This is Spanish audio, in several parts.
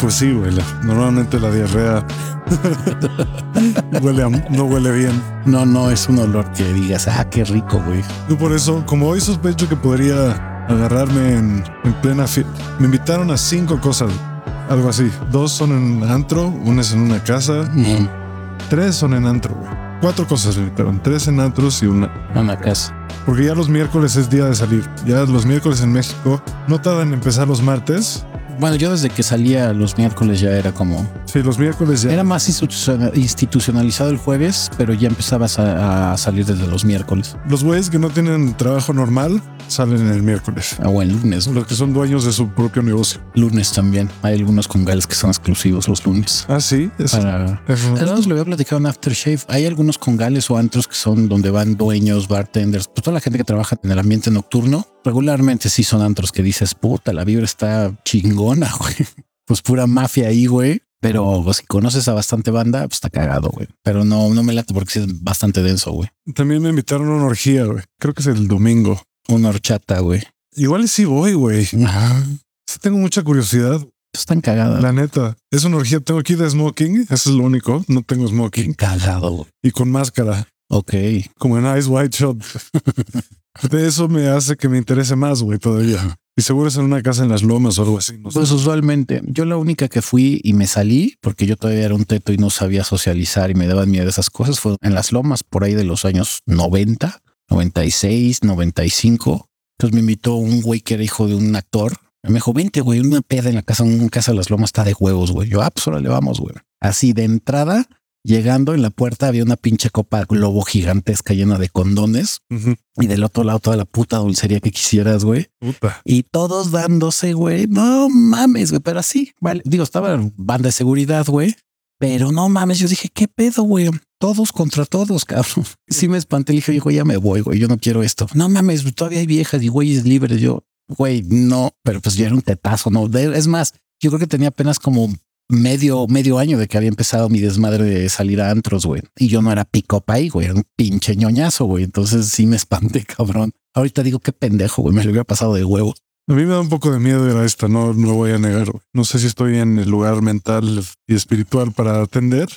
Pues sí, güey. Normalmente la diarrea huele a- no huele bien. No, no es un olor que digas, ah, qué rico, güey. Yo por eso, como hoy sospecho que podría agarrarme en, en plena fiesta, me invitaron a cinco cosas, algo así. Dos son en antro, una es en una casa, Mm, tres son en antro, güey. Cuatro cosas me invitaron, tres en antros y una. Una casa. Porque ya los miércoles es día de salir. Ya los miércoles en México no tardan en empezar los martes. Bueno, yo desde que salía los miércoles ya era como. Sí, los miércoles ya. Era más instituciona- institucionalizado el jueves, pero ya empezabas a, a salir desde los miércoles. Los güeyes que no tienen trabajo normal salen el miércoles. Ah, o el lunes. Los que son dueños de su propio negocio. Lunes también. Hay algunos congales que son exclusivos los lunes. Ah, sí. Es, Para. No nos lo había platicado en Aftershave. Hay algunos congales o antros que son donde van dueños, bartenders, pues toda la gente que trabaja en el ambiente nocturno. Regularmente sí son antros que dices, puta, la vibra está chingona, güey. Pues pura mafia ahí, güey. Pero pues, si conoces a bastante banda, pues está cagado, güey. Pero no, no me late porque sí es bastante denso, güey. También me invitaron a una orgía, güey. Creo que es el domingo. Una horchata, güey. Igual sí voy, güey. Ajá. Sí tengo mucha curiosidad. Están cagadas. La neta. Es una orgía. Tengo aquí de smoking. Eso es lo único. No tengo smoking. Cagado, güey. Y con máscara. Ok. Como en Ice White Shot. De eso me hace que me interese más, güey, todavía. Y seguro es en una casa en las lomas o algo así. No sé. Pues usualmente yo la única que fui y me salí porque yo todavía era un teto y no sabía socializar y me daban miedo esas cosas fue en las lomas por ahí de los años 90, 96, 95. Entonces me invitó un güey que era hijo de un actor. Me dijo, vente, güey, una peda en la casa, en casa de las lomas está de huevos, güey. Yo, ah, pues vamos, güey. Así de entrada, llegando en la puerta había una pinche copa globo gigantesca llena de condones y del otro lado toda la puta dulcería que quisieras, güey. Puta. Y todos dándose, güey. No mames, güey. Pero así, vale. Digo, estaba banda de seguridad, güey. Pero no mames. Yo dije, ¿qué pedo, güey? Todos contra todos, cabrón. Sí me espanté. Le dije, hijo, ya me voy, güey. Yo no quiero esto. No mames, todavía hay viejas y güeyes libres. Yo, güey, no. Pero pues ya era un tetazo, ¿no? Es más, yo creo que tenía apenas como medio, medio año de que había empezado mi desmadre de salir a antros, güey. Y yo no era pick-up ahí, güey. Era un pinche ñoñazo, güey. Entonces sí me espanté, cabrón. Ahorita digo, qué pendejo, güey. Me lo hubiera pasado de huevo. A mí me da un poco de miedo ir a esta, no, no lo voy a negar. güey. No sé si estoy en el lugar mental y espiritual para atender,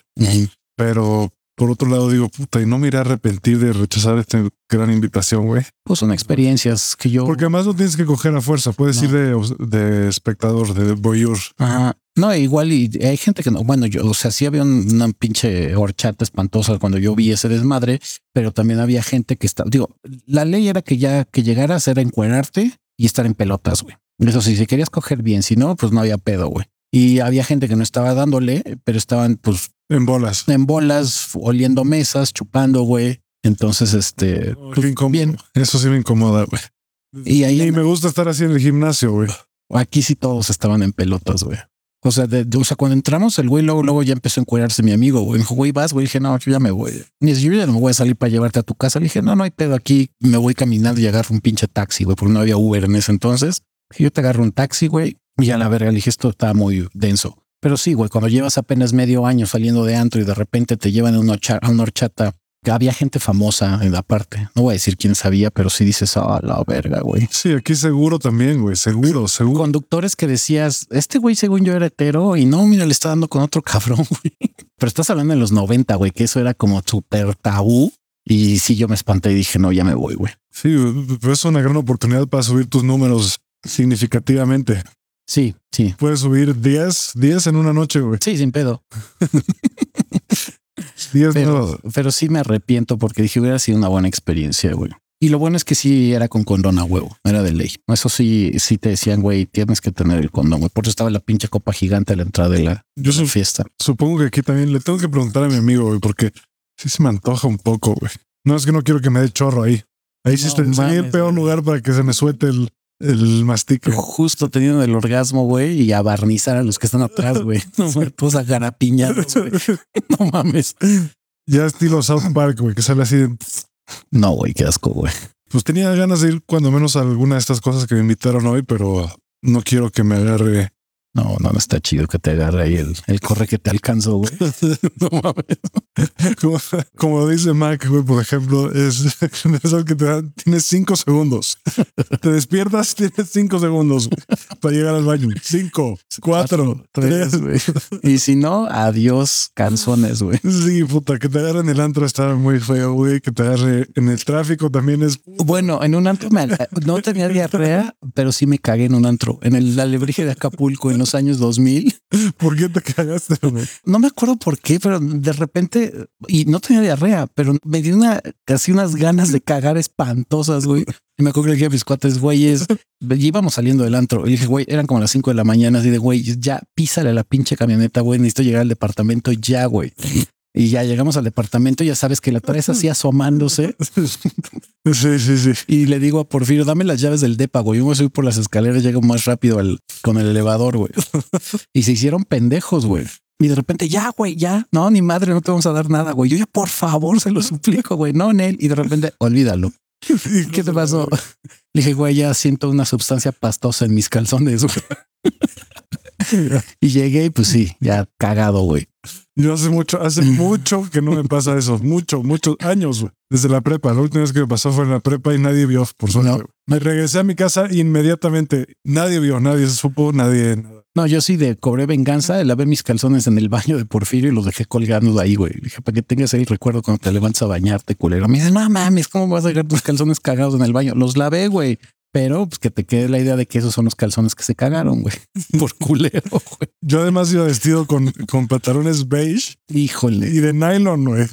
pero por otro lado digo, puta, y no me iré a arrepentir de rechazar esta gran invitación, güey. Pues son experiencias que yo. Porque además no tienes que coger a fuerza, puedes No. ir de, de espectador, de voyeur. Ajá. No, igual y hay gente que no. Bueno, yo, o sea, sí había un- una pinche horchata espantosa cuando yo vi ese desmadre, pero también había gente que está. Digo, la ley era que ya que llegaras era encuerarte y estar en pelotas, güey. Eso sí, si querías coger bien, si no, pues no había pedo, güey. Y había gente que no estaba dándole, pero estaban pues En bolas. en bolas, oliendo mesas, chupando, güey. Entonces, este, Oh, pues, bien. Eso sí me incomoda, güey. Y ahí Y me gusta estar así en el gimnasio, güey. Aquí sí todos estaban en pelotas, güey. O sea, de, de- o sea, cuando entramos, el güey luego, luego ya empezó a encuadrarse mi amigo, güey. Me dijo, güey, vas, güey. Dije, no, yo ya me voy. Dice, yo ya no me voy a salir para llevarte a tu casa. Le dije, no, no hay pedo aquí. Me voy caminando y agarro un pinche taxi, güey, porque no había Uber en ese entonces. Yo te agarro un taxi, güey. Y a la verga le dije, esto está muy denso. Pero sí, güey, cuando llevas apenas medio año saliendo de antro y de repente te llevan a una, horchata, había gente famosa en la parte. No voy a decir quién sabía, pero sí dices, ah, la verga, güey Sí, aquí seguro también, güey. Seguro, seguro. conductores que decías, este güey según yo era hetero y no, mira, le está dando con otro cabrón, güey. Pero estás hablando en los 90, güey, que eso era como súper tabú. Y sí, yo me espanté y dije, no, ya me voy, güey. Sí, pero es una gran oportunidad para subir tus números significativamente. Sí, sí. Puedes subir 10, 10 en una noche, güey. Sí, sin pedo. 10 Pero, no. pero sí me arrepiento porque dije hubiera sido una buena experiencia, güey. Y lo bueno es que sí era con condón a huevo, era de ley. Eso sí, sí te decían, güey, tienes que tener el condón, güey. Por eso estaba la pinche copa gigante a la entrada de la, Yo de la su- fiesta. supongo que aquí también le tengo que preguntar a mi amigo, güey, porque sí se me antoja un poco, güey. No es que no quiero que me dé chorro ahí. Ahí sí está- sería el peor güey. lugar para que se me suelte el, el mastique. Justo teniendo el orgasmo, güey, y a barnizar a los que están atrás, güey. No todos a garapiñados, güey. No mames. Ya estilo South Park, güey, que sale así. de- No, güey, qué asco, güey. Pues tenía ganas de ir cuando menos a alguna de estas cosas que me invitaron hoy, pero no quiero que me agarre. No, no, no está chido que te agarre ahí el, el corre que te alcanzó, güey. No mames. como, como dice Mac, güey, por ejemplo, es eso que te da, tienes cinco segundos. Te despiertas, tienes cinco segundos para llegar al baño. Cinco, cuatro, tres. güey. Y si no, adiós, canzones, güey. Sí, puta, que te agarre en el antro está muy feo, güey. Que te agarre en el tráfico también es. Bueno, en un antro me- no tenía diarrea, pero sí me cagué en un antro. En el alebrije de Acapulco en los años 2000. ¿Por qué te cagaste, güey? No me acuerdo por qué, pero de repente, y no tenía diarrea, pero me dio una, casi unas ganas de cagar espantosas, güey. Y me acuerdo que le dije a mis cuates, güeyes, íbamos saliendo del antro. Y dije, güey, eran como las 5 de la mañana, así de, güey, ya písale a la pinche camioneta, güey, necesito llegar al departamento ya, güey. Y ya llegamos al departamento, ya sabes que la traes así asomándose. Sí, sí, sí. Y le digo a Porfirio, dame las llaves del depa, güey. Yo me subí por las escaleras, llego más rápido al, con el elevador, güey. Y se hicieron pendejos, güey. Y de repente, ya, güey, ya. No, ni madre, no te vamos a dar nada, güey. Yo ya, por favor, se lo suplico, güey. No, Nel. Y de repente, olvídalo. ¿Qué te pasó? Le dije, güey, ya siento una sustancia pastosa en mis calzones, güey. Y llegué y pues sí, ya cagado, güey. Yo hace mucho, hace mucho que no me pasa eso. Mucho, muchos años, güey. Desde la prepa. La última vez que me pasó fue en la prepa y nadie vio, por suerte. No. Me regresé a mi casa inmediatamente. Nadie vio, nadie se supo, nadie. nada. No, yo sí de cobré venganza, lavé mis calzones en el baño de Porfirio y los dejé colgando de ahí, güey. Dije, para que tengas ahí el recuerdo cuando te levantas a bañarte, culero. Me dice, no mames, ¿cómo vas a dejar tus calzones cagados en el baño? Los lavé, güey. Pero pues que te quede la idea de que esos son los calzones que se cagaron, güey. Por culero, güey. Yo además iba vestido con, con pantalones beige Híjole. y de nylon, güey.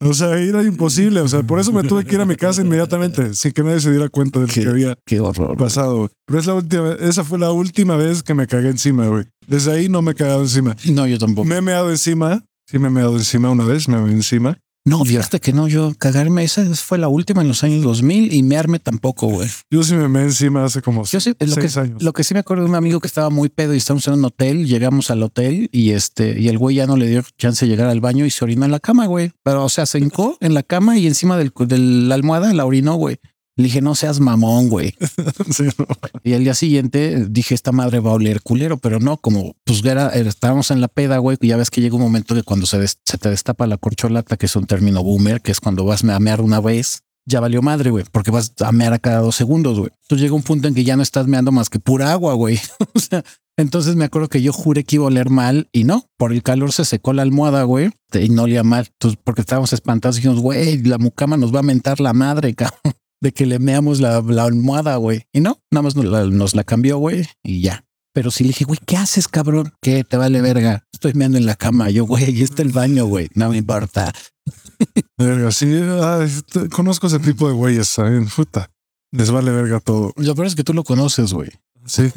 O sea, era imposible. O sea, por eso me tuve que ir a mi casa inmediatamente, sin que nadie se diera cuenta de lo Qué- que había Qué horror. pasado. güey. Pero es la última, esa fue la última vez que me cagué encima, güey. Desde ahí no me he cagado encima. No, yo tampoco. Me he meado encima. Sí, me he meado encima una vez, me meé encima. No, fíjate que no, yo cagarme, esa fue la última en los años 2000 y mearme tampoco, güey. Yo sí me meé encima hace como Yo sí, lo seis que, años. lo que sí me acuerdo de un amigo que estaba muy pedo y estábamos en un hotel, llegamos al hotel y este, y el güey ya no le dio chance de llegar al baño y se orinó en la cama, güey. Pero, o sea, se hincó en la cama y encima del, de la almohada la orinó, güey. Le dije, no seas mamón, güey. Sí, no. Y al día siguiente dije, esta madre va a oler culero, pero no, como pues era, era- estábamos en la peda, güey, y ya ves que llega un momento que cuando se, des- se te destapa la corcholata, que es un término boomer, que es cuando vas a mear una vez, ya valió madre, güey, porque vas a mear a cada dos segundos, güey. Entonces llega un punto en que ya no estás meando más que pura agua, güey. o sea, entonces me acuerdo que yo juré que iba a oler mal y no, por el calor se secó la almohada, güey, y no olía mal. Entonces, porque estábamos espantados, dijimos, güey, la mucama nos va a mentar la madre, cabrón de que le meamos la, la almohada, güey. Y no, nada más nos la, nos la cambió, güey, y ya. Pero sí le dije, güey, ¿qué haces, cabrón? ¿Qué te vale verga? Estoy meando en la cama. Yo, güey, ahí está el baño, güey. No me importa. Verga, sí, ah, este, conozco ese tipo de güeyes, ¿saben? Puta. Les vale verga todo. Lo peor es que tú lo conoces, güey. Sí.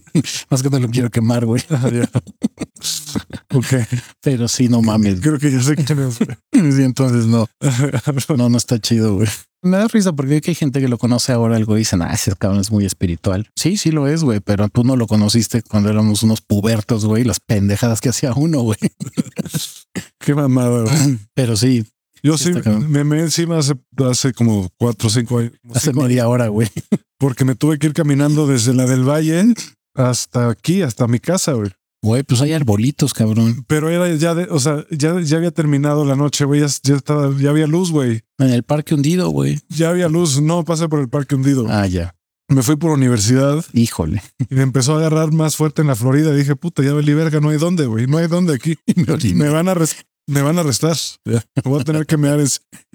Más que no lo quiero quemar, güey. Ok. Pero sí, no mames. Creo que ya sé quién es. Sí, entonces no, no, no está chido, güey. Me da risa porque que hay gente que lo conoce ahora, algo dicen, ah, ese cabrón es muy espiritual. Sí, sí lo es, güey, pero tú no lo conociste cuando éramos unos pubertos, güey, las pendejadas que hacía uno, güey. Qué mamada, güey. Pero sí, Yo Sí, me meé encima hace, hace como cuatro o cinco años. hace media hora, güey. Porque me tuve que ir caminando desde la del Valle hasta aquí, hasta mi casa, güey. Güey, pues hay arbolitos, cabrón. Pero era ya de, o sea, ya, ya había terminado la noche, güey. Ya, ya estaba, ya había luz, güey. En el parque hundido, güey. Ya había luz. No pasé por el parque hundido. Ah, ya. Me fui por universidad Híjole. y me empezó a agarrar más fuerte en la Florida. Dije, puta, ya valí verga, no hay dónde, güey. No hay dónde aquí. Me van a, me van a arrestar. Me voy a tener que mear.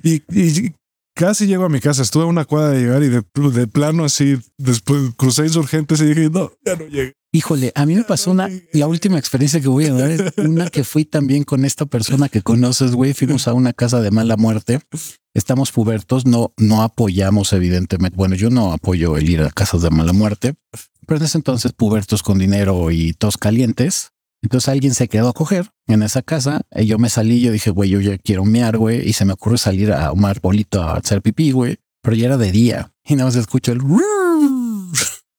Y, y casi llego a mi casa. Estuve a una cuadra de llegar y de, de plano así, después crucé insurgentes y dije, no, ya no llegué. Híjole, a mí me pasó una, la última experiencia que voy a dar es una que fui también con esta persona que conoces, güey. Fuimos a una casa de mala muerte. Estamos pubertos, no, no apoyamos, evidentemente. Bueno, yo no apoyo el ir a casas de mala muerte, pero en ese entonces pubertos con dinero y tos calientes. Entonces alguien se quedó a coger en esa casa y yo me salí. Yo dije, güey, yo ya quiero mear, güey. Y se me ocurre salir a un arbolito a hacer pipí, güey. Pero ya era de día y nada más escucho el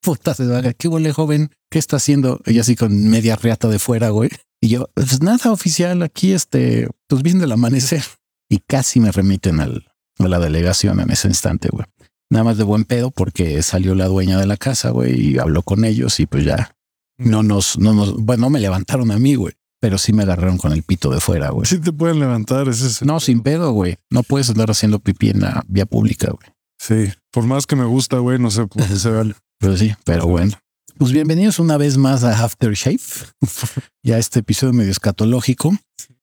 puta se vaga. ¿Qué huele, joven? ¿Qué está haciendo? Y así con media reata de fuera, güey. Y yo, pues nada oficial, aquí este, pues viendo el amanecer. Y casi me remiten al, a la delegación en ese instante, güey. Nada más de buen pedo porque salió la dueña de la casa, güey, y habló con ellos y pues ya no nos, no nos, bueno, me levantaron a mí, güey. pero sí me agarraron con el pito de fuera, güey. Sí te pueden levantar. Ese es No, sin pedo, güey. No puedes andar haciendo pipí en la vía pública, güey. Sí. Por más que me gusta, güey, no sé qué se vale. Pero sí, pero bueno. Pues bienvenidos una vez más a Aftershave, ya este episodio medio escatológico.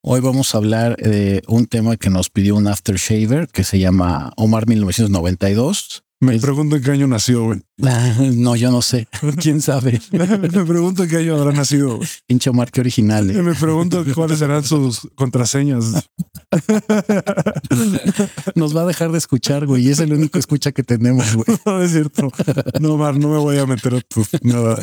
Hoy vamos a hablar de un tema que nos pidió un aftershaver que se llama Omar 1992. Me Es- pregunto en qué año nació, güey. No, yo no sé. ¿Quién sabe? me pregunto en qué año habrá nacido, güey. Pinche Omar, qué original. eh. Me pregunto cuáles serán sus contraseñas. Nos va a dejar de escuchar, güey. Y es el único escucha que tenemos, güey. No es cierto. No, Mar, no me voy a meter a tu nada.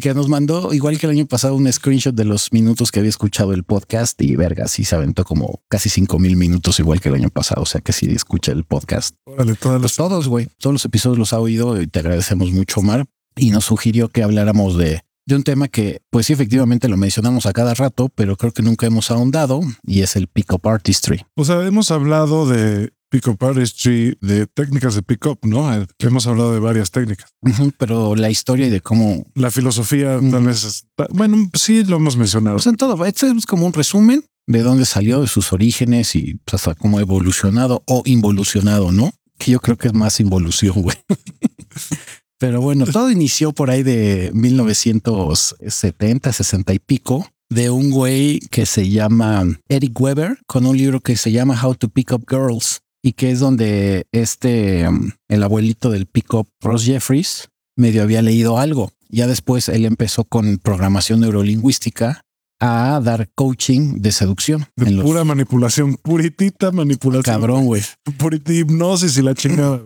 Que nos mandó, igual que el año pasado, un screenshot de los minutos que había escuchado el podcast y verga, sí se aventó como casi cinco mil minutos, igual que el año pasado. O sea que sí escucha el podcast. Órale, todas las. Todos, güey. Todos los episodios los ha oído y te agradecemos mucho, Omar. Y nos sugirió que habláramos de, de un tema que, pues sí, efectivamente lo mencionamos a cada rato, pero creo que nunca hemos ahondado y es el pick-up artistry. O sea, hemos hablado de pick-up artistry, de técnicas de pick-up, ¿no? Eh, Hemos hablado de varias técnicas. Ujú, Pero la historia y de cómo, La filosofía, Ujú. tal vez. está- Bueno, sí lo hemos mencionado. pues en todo, este es como un resumen de dónde salió, de sus orígenes y pues, hasta cómo ha evolucionado o involucionado, ¿no? Que yo creo que es más involución, güey. Pero bueno, todo inició por ahí de 1970, 60 y pico, de un güey que se llama Eric Weber, con un libro que se llama How to Pick Up Girls, y que es donde este, um, el abuelito del pick up, Ross Jeffries, medio había leído algo. Ya después él empezó con programación neurolingüística a dar coaching de seducción. De en los- pura manipulación, puritita manipulación. Cabrón, güey. Purita hipnosis y la chingada.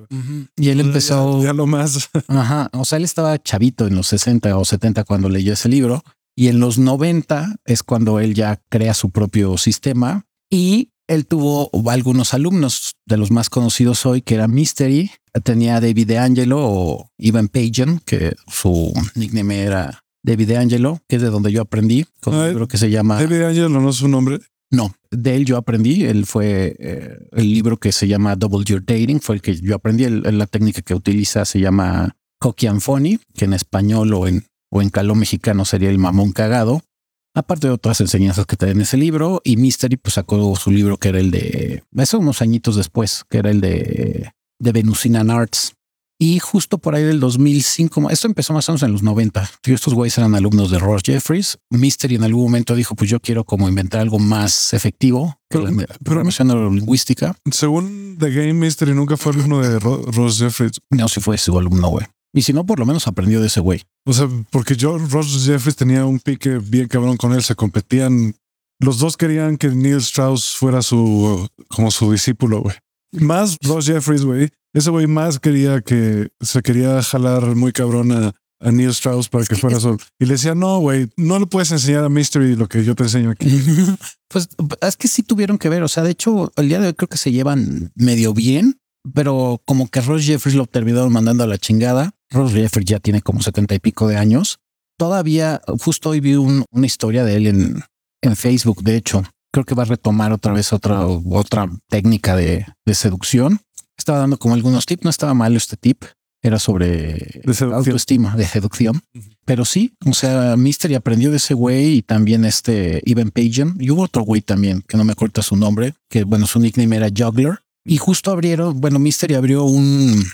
Y él empezó... Ya, ya lo más. Ajá. O sea, él estaba chavito en los 60 o 70 cuando leyó ese libro. Y en los 90 es cuando él ya crea su propio sistema. Y él tuvo algunos alumnos de los más conocidos hoy, que era Mystery. Tenía a David DeAngelo o Ivan Pagan, que su nickname era David DeAngelo, que es de donde yo aprendí, con un libro que se llama... David Angelo no es su nombre. No, de él yo aprendí. Él fue eh, el libro que se llama Double Your Dating, fue el que yo aprendí. El- la técnica que utiliza se llama Coqui and Funny, que en español o en, o en caló mexicano sería el mamón cagado. Aparte de otras enseñanzas que trae en ese libro, y Mystery pues sacó su libro que era el de, eso unos añitos después, que era el de, de Venusinan Arts. Y justo por ahí del 2005, esto empezó más o menos en los 90. Y estos güeyes eran alumnos de Ross Jeffries. Mystery en algún momento dijo, pues yo quiero como inventar algo más efectivo Pero- la pero- neurolingüística. Según The Game Mystery, nunca fue alumno de Ro- Ross Jeffries. No, si fue su alumno, güey. Y si no, por lo menos aprendió de ese güey. O sea, porque yo, Ross Jeffries tenía un pique bien cabrón con él. Se competían. Los dos querían que Neil Strauss fuera su, como su discípulo, güey. Más Ross Jeffries, güey. Ese güey más quería que se quería jalar muy cabrón a, a Neil Strauss para que fuera su. Y le decía, no, güey, no le puedes enseñar a Mystery lo que yo te enseño aquí. Pues es que sí tuvieron que ver. O sea, de hecho, el día de hoy creo que se llevan medio bien, pero como que Ross Jeffries lo terminaron mandando a la chingada. Ross Jeffries ya tiene como setenta y pico de años. Todavía, justo hoy vi un- una historia de él en, en Facebook. De hecho, creo que va a retomar otra vez otra, otra técnica de, de seducción. Estaba dando como algunos tips. No estaba mal este tip. Era sobre De autoestima, de seducción. Pero sí, o sea, Mystery aprendió de ese güey y también este Ivan Pagan. Y hubo otro güey también, que no me acuerdo su nombre, que bueno, su nickname era Juggler. Y justo abrieron, bueno, Mystery abrió un,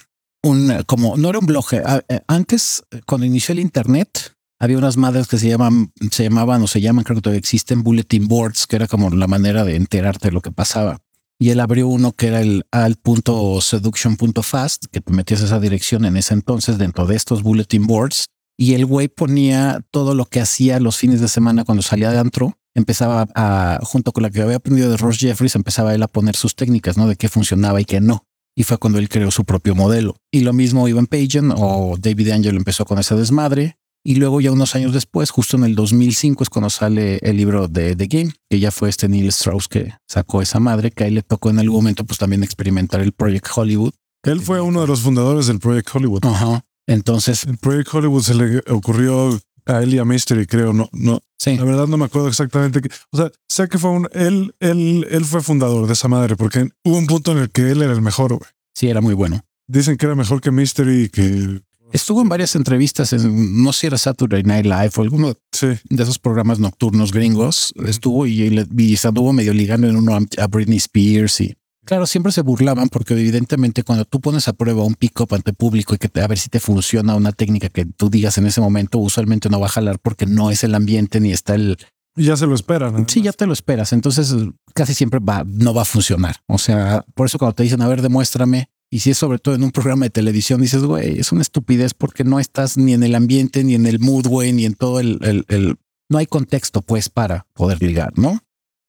un, como, no era un blog. eh, eh, Antes, cuando inició el Internet, había unas madres que se llaman, se llamaban o se llaman, creo que todavía existen, bulletin boards, que era como la manera de enterarte de lo que pasaba. Y él abrió uno que era el alt.seduction.fast, que te metías esa dirección en ese entonces dentro de estos bulletin boards. Y el güey ponía todo lo que hacía los fines de semana cuando salía de antro. Empezaba a, junto con la que había aprendido de Ross Jeffries, empezaba él a poner sus técnicas, ¿no? De qué funcionaba y qué no. Y fue cuando él creó su propio modelo. Y lo mismo Ivan Pagan o David Angel empezó con ese desmadre. Y luego ya unos años después, justo en el 2005 es cuando sale el libro de The Game, que ya fue este Neil Strauss que sacó esa madre, que a él le tocó en algún momento pues también experimentar el Project Hollywood. Él fue uno de los fundadores del Project Hollywood. Ajá. Entonces, El Project Hollywood se le ocurrió a él y a Mystery, creo. No, no, sí, la verdad no me acuerdo exactamente. O sea, sé que fue un, él, él, él fue fundador de esa madre porque hubo un punto en el que él era el mejor. güey. sí, era muy bueno. Dicen que era mejor que Mystery y que Estuvo en varias entrevistas, en, no sé si era Saturday Night Live o alguno de esos programas nocturnos gringos. Estuvo y, y, anduvo medio ligando en uno a, Britney Spears y claro, siempre se burlaban porque evidentemente cuando tú pones a prueba un pick-up ante público y que te, a ver si te funciona una técnica que tú digas en ese momento, usualmente no va a jalar porque no es el ambiente ni está el, ya se lo esperan. Sí, ya te lo esperas. Entonces casi siempre va, no va a funcionar. O sea, por eso cuando te dicen, a ver, demuéstrame, y si es sobre todo en un programa de televisión, dices, güey, es una estupidez porque no estás ni en el ambiente, ni en el mood, güey, ni en todo el, el, el, no hay contexto, pues, para poder ligar, ¿no?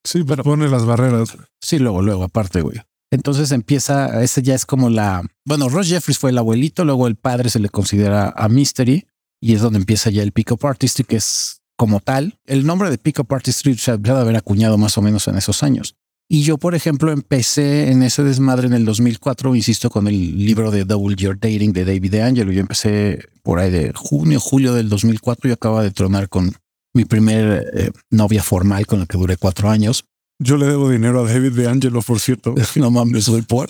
Sí, pero pone las barreras. Sí, luego, luego, aparte, güey. Entonces empieza, ese ya es como la, bueno, Ross Jeffries fue el abuelito, luego el padre se le considera a Mystery y es donde empieza ya el pick-up artistry, que es como tal. El nombre de pick-up artistry se ha de haber acuñado más o menos en esos años. Y yo, por ejemplo, empecé en ese desmadre en el 2004, insisto, con el libro de Double Your Dating de David DeAngelo. Yo empecé por ahí de junio, julio del 2004 y acaba de tronar con mi primer eh, novia formal con la que duré cuatro años. Yo le debo dinero a David DeAngelo, por cierto. no mames, soy por.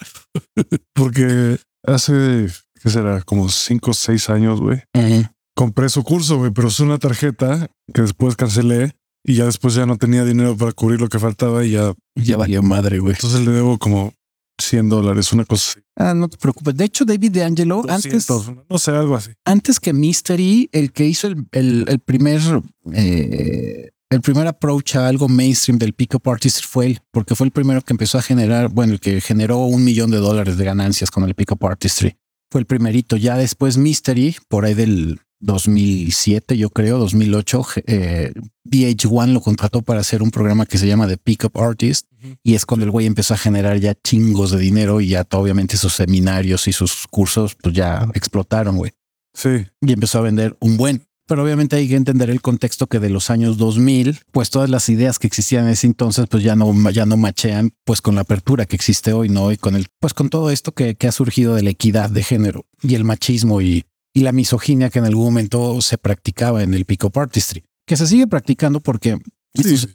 Porque hace, ¿qué será? Como cinco o seis años, güey. Compré su curso, güey, pero es una tarjeta que después cancelé y ya después ya no tenía dinero para cubrir lo que faltaba y ya. Ya valió madre, güey. Entonces le debo como 100 dólares, una cosa así. Ah, no te preocupes. De hecho, David DeAngelo, antes. No sé, algo así. Antes que Mystery, el que hizo el, el, primer. Eh, el primer approach a algo mainstream del Pickup Artist fue él, porque fue el primero que empezó a generar, bueno, el que generó un millón de dólares de ganancias con el Pickup Artistry. Fue el primerito. Ya después Mystery, por ahí del 2007, yo creo, 2008, eh, VH1 lo contrató para hacer un programa que se llama The Pickup Artist y es cuando el güey empezó a generar ya chingos de dinero y ya obviamente sus seminarios y sus cursos pues ya explotaron, güey. Sí. Y empezó a vender un buen. Pero obviamente hay que entender el contexto que de los años 2000, pues todas las ideas que existían en ese entonces, pues ya no, ya no machean, pues con la apertura que existe hoy, ¿no? Y con el, pues con todo esto que, que ha surgido de la equidad de género y el machismo y, y la misoginia que en algún momento se practicaba en el pick-up artistry, que se sigue practicando porque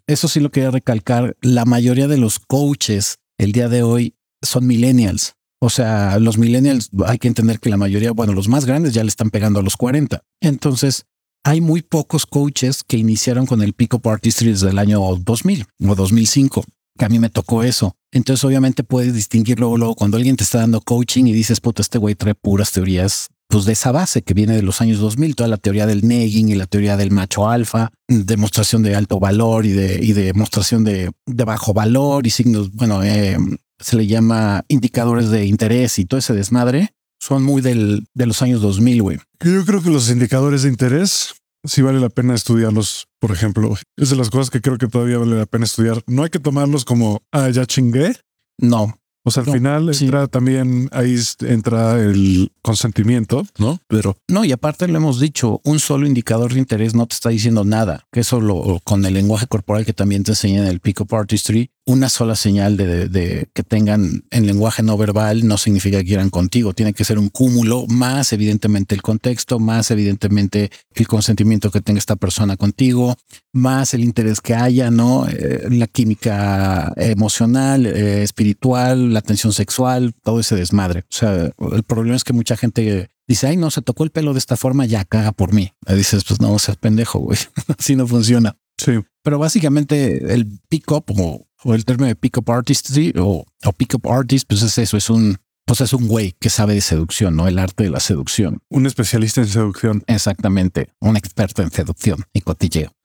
eso, sí lo quería recalcar. La mayoría de los coaches el día de hoy son millennials. O sea, los millennials hay que entender que la mayoría, bueno, los más grandes ya le están pegando a los 40. Entonces, hay muy pocos coaches que iniciaron con el pick-up artistry desde el año 2000 o 2005 que a mí me tocó eso. Entonces, obviamente puedes distinguir luego, luego cuando alguien te está dando coaching y dices, puto, este güey trae puras teorías pues de esa base que viene de los años 2000, toda la teoría del negging y la teoría del macho alfa, demostración de alto valor y de, y demostración de, de bajo valor y signos, bueno, eh, se le llama indicadores de interés y todo ese desmadre, son muy del, de los años 2000, güey. Yo creo que los indicadores de interés sí vale la pena estudiarlos, por ejemplo. Es de las cosas que creo que todavía vale la pena estudiar. No hay que tomarlos como, ah, ya chingué. No, o sea, al final entra también ahí entra el consentimiento, ¿no? Pero no, y aparte lo hemos dicho, un solo indicador de interés no te está diciendo nada, que eso lo con el lenguaje corporal que también te enseña en el Pico Artistry, una sola señal de, que tengan en lenguaje no verbal no significa que quieran contigo. Tiene que ser un cúmulo, más evidentemente el contexto, más evidentemente el consentimiento que tenga esta persona contigo, más el interés que haya, ¿no? Eh, la química emocional, eh, espiritual, la tensión sexual, todo ese desmadre. O sea, el problema es que mucha gente dice, ay, no, se tocó el pelo de esta forma, ya caga por mí. Dices, pues no, seas pendejo, güey. Así no funciona. Sí. Pero básicamente el pick-up o o el término de pick-up artistry o, o pick-up artist, pues es eso, es un, pues es un güey que sabe de seducción, ¿no? El arte de la seducción. Un especialista en seducción. Exactamente. Un experto en seducción y cotilleo.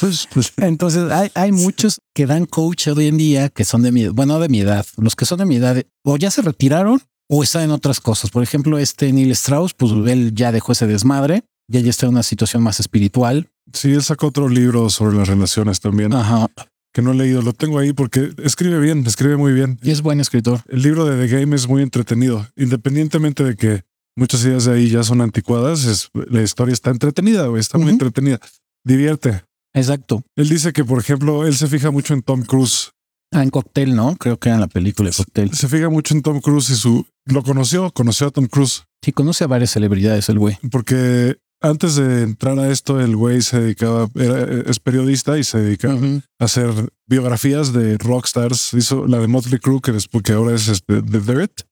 Pues, pues, entonces hay, hay muchos que dan coach hoy en día que son de mi, bueno, de mi edad. Los que son de mi edad o ya se retiraron o están en otras cosas. Por ejemplo, este Neil Strauss, pues él ya dejó ese desmadre. Ya ya está en una situación más espiritual. Sí, él sacó otro libro sobre las relaciones también. Ajá que no he leído. Lo tengo ahí porque escribe bien, escribe muy bien. Y es buen escritor. El libro de The Game es muy entretenido, independientemente de que muchas ideas de ahí ya son anticuadas. Es, la historia está entretenida, está muy entretenida. Divierte. Exacto. Él dice que, por ejemplo, él se fija mucho en Tom Cruise. Ah, en Cocktail, ¿no? Creo que en la película de Cocktail. Se fija mucho en Tom Cruise y su... Lo conoció, conoció a Tom Cruise. Sí, conoce a varias celebridades el güey. Porque antes de entrar a esto, el güey se dedicaba, es periodista y se dedica a hacer biografías de rockstars. Hizo la de Motley Crue, que, después, que ahora es este, The Dirt.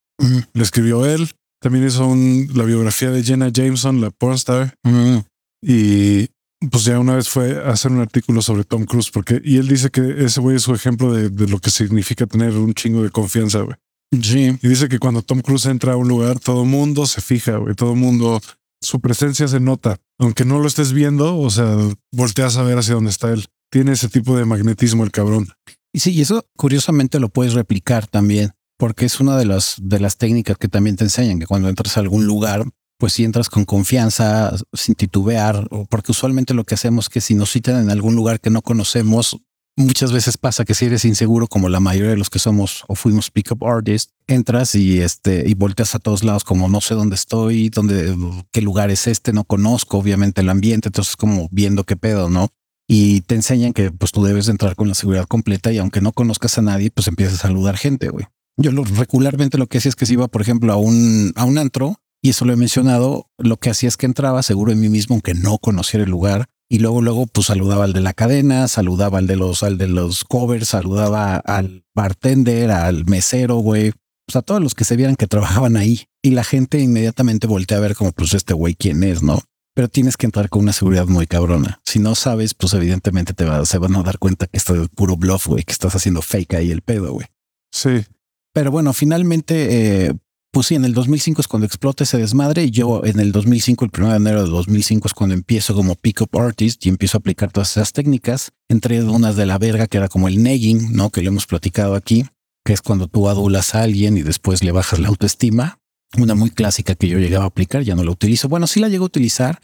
Le escribió él. también hizo un, la biografía de Jenna Jameson, la pornstar. Mm. Y pues ya una vez fue a hacer un artículo sobre Tom Cruise, porque y él dice que ese güey es su ejemplo de, de lo que significa tener un chingo de confianza, güey. Sí. Y dice que cuando Tom Cruise entra a un lugar, todo mundo se fija, güey. Todo mundo, su presencia se nota. Aunque no lo estés viendo, o sea, volteas a ver hacia dónde está él. Tiene ese tipo de magnetismo el cabrón. Y sí, y eso curiosamente lo puedes replicar también, porque es una de las, de las técnicas que también te enseñan, que cuando entras a algún lugar, pues si entras con confianza, sin titubear, porque usualmente lo que hacemos es que si nos citan en algún lugar que no conocemos, muchas veces pasa que si eres inseguro, como la mayoría de los que somos o fuimos pickup artists, entras y este y volteas a todos lados como no sé dónde estoy, dónde, qué lugar es este, no conozco obviamente el ambiente, entonces como viendo qué pedo, ¿no? Y te enseñan que pues tú debes de entrar con la seguridad completa y aunque no conozcas a nadie, pues empiezas a saludar gente, güey. Yo lo, regularmente lo que hacía es que si iba, por ejemplo, a un, a un antro, y eso lo he mencionado, lo que hacía es que entraba seguro en mí mismo, aunque no conociera el lugar, y luego, luego, pues saludaba al de la cadena, saludaba al de los, al de los covers, saludaba al bartender, al mesero, güey, pues a todos los que se vieran que trabajaban ahí. Y la gente inmediatamente voltea a ver como, pues este güey, ¿quién es? ¿No? Pero tienes que entrar con una seguridad muy cabrona. Si no sabes, pues evidentemente te va, se van a dar cuenta que esto es puro bluff, güey, que estás haciendo fake ahí el pedo, güey. Sí. Pero bueno, finalmente, eh, pues sí, en el 2005 es cuando explota ese desmadre y yo en el 2005, el 1 de enero de 2005 es cuando empiezo como pickup artist y empiezo a aplicar todas esas técnicas, entre unas de la verga que era como el negging, ¿no? Que lo hemos platicado aquí, que es cuando tú adulas a alguien y después le bajas la autoestima. Una muy clásica que yo llegaba a aplicar, ya no la utilizo. Bueno, sí la llego a utilizar,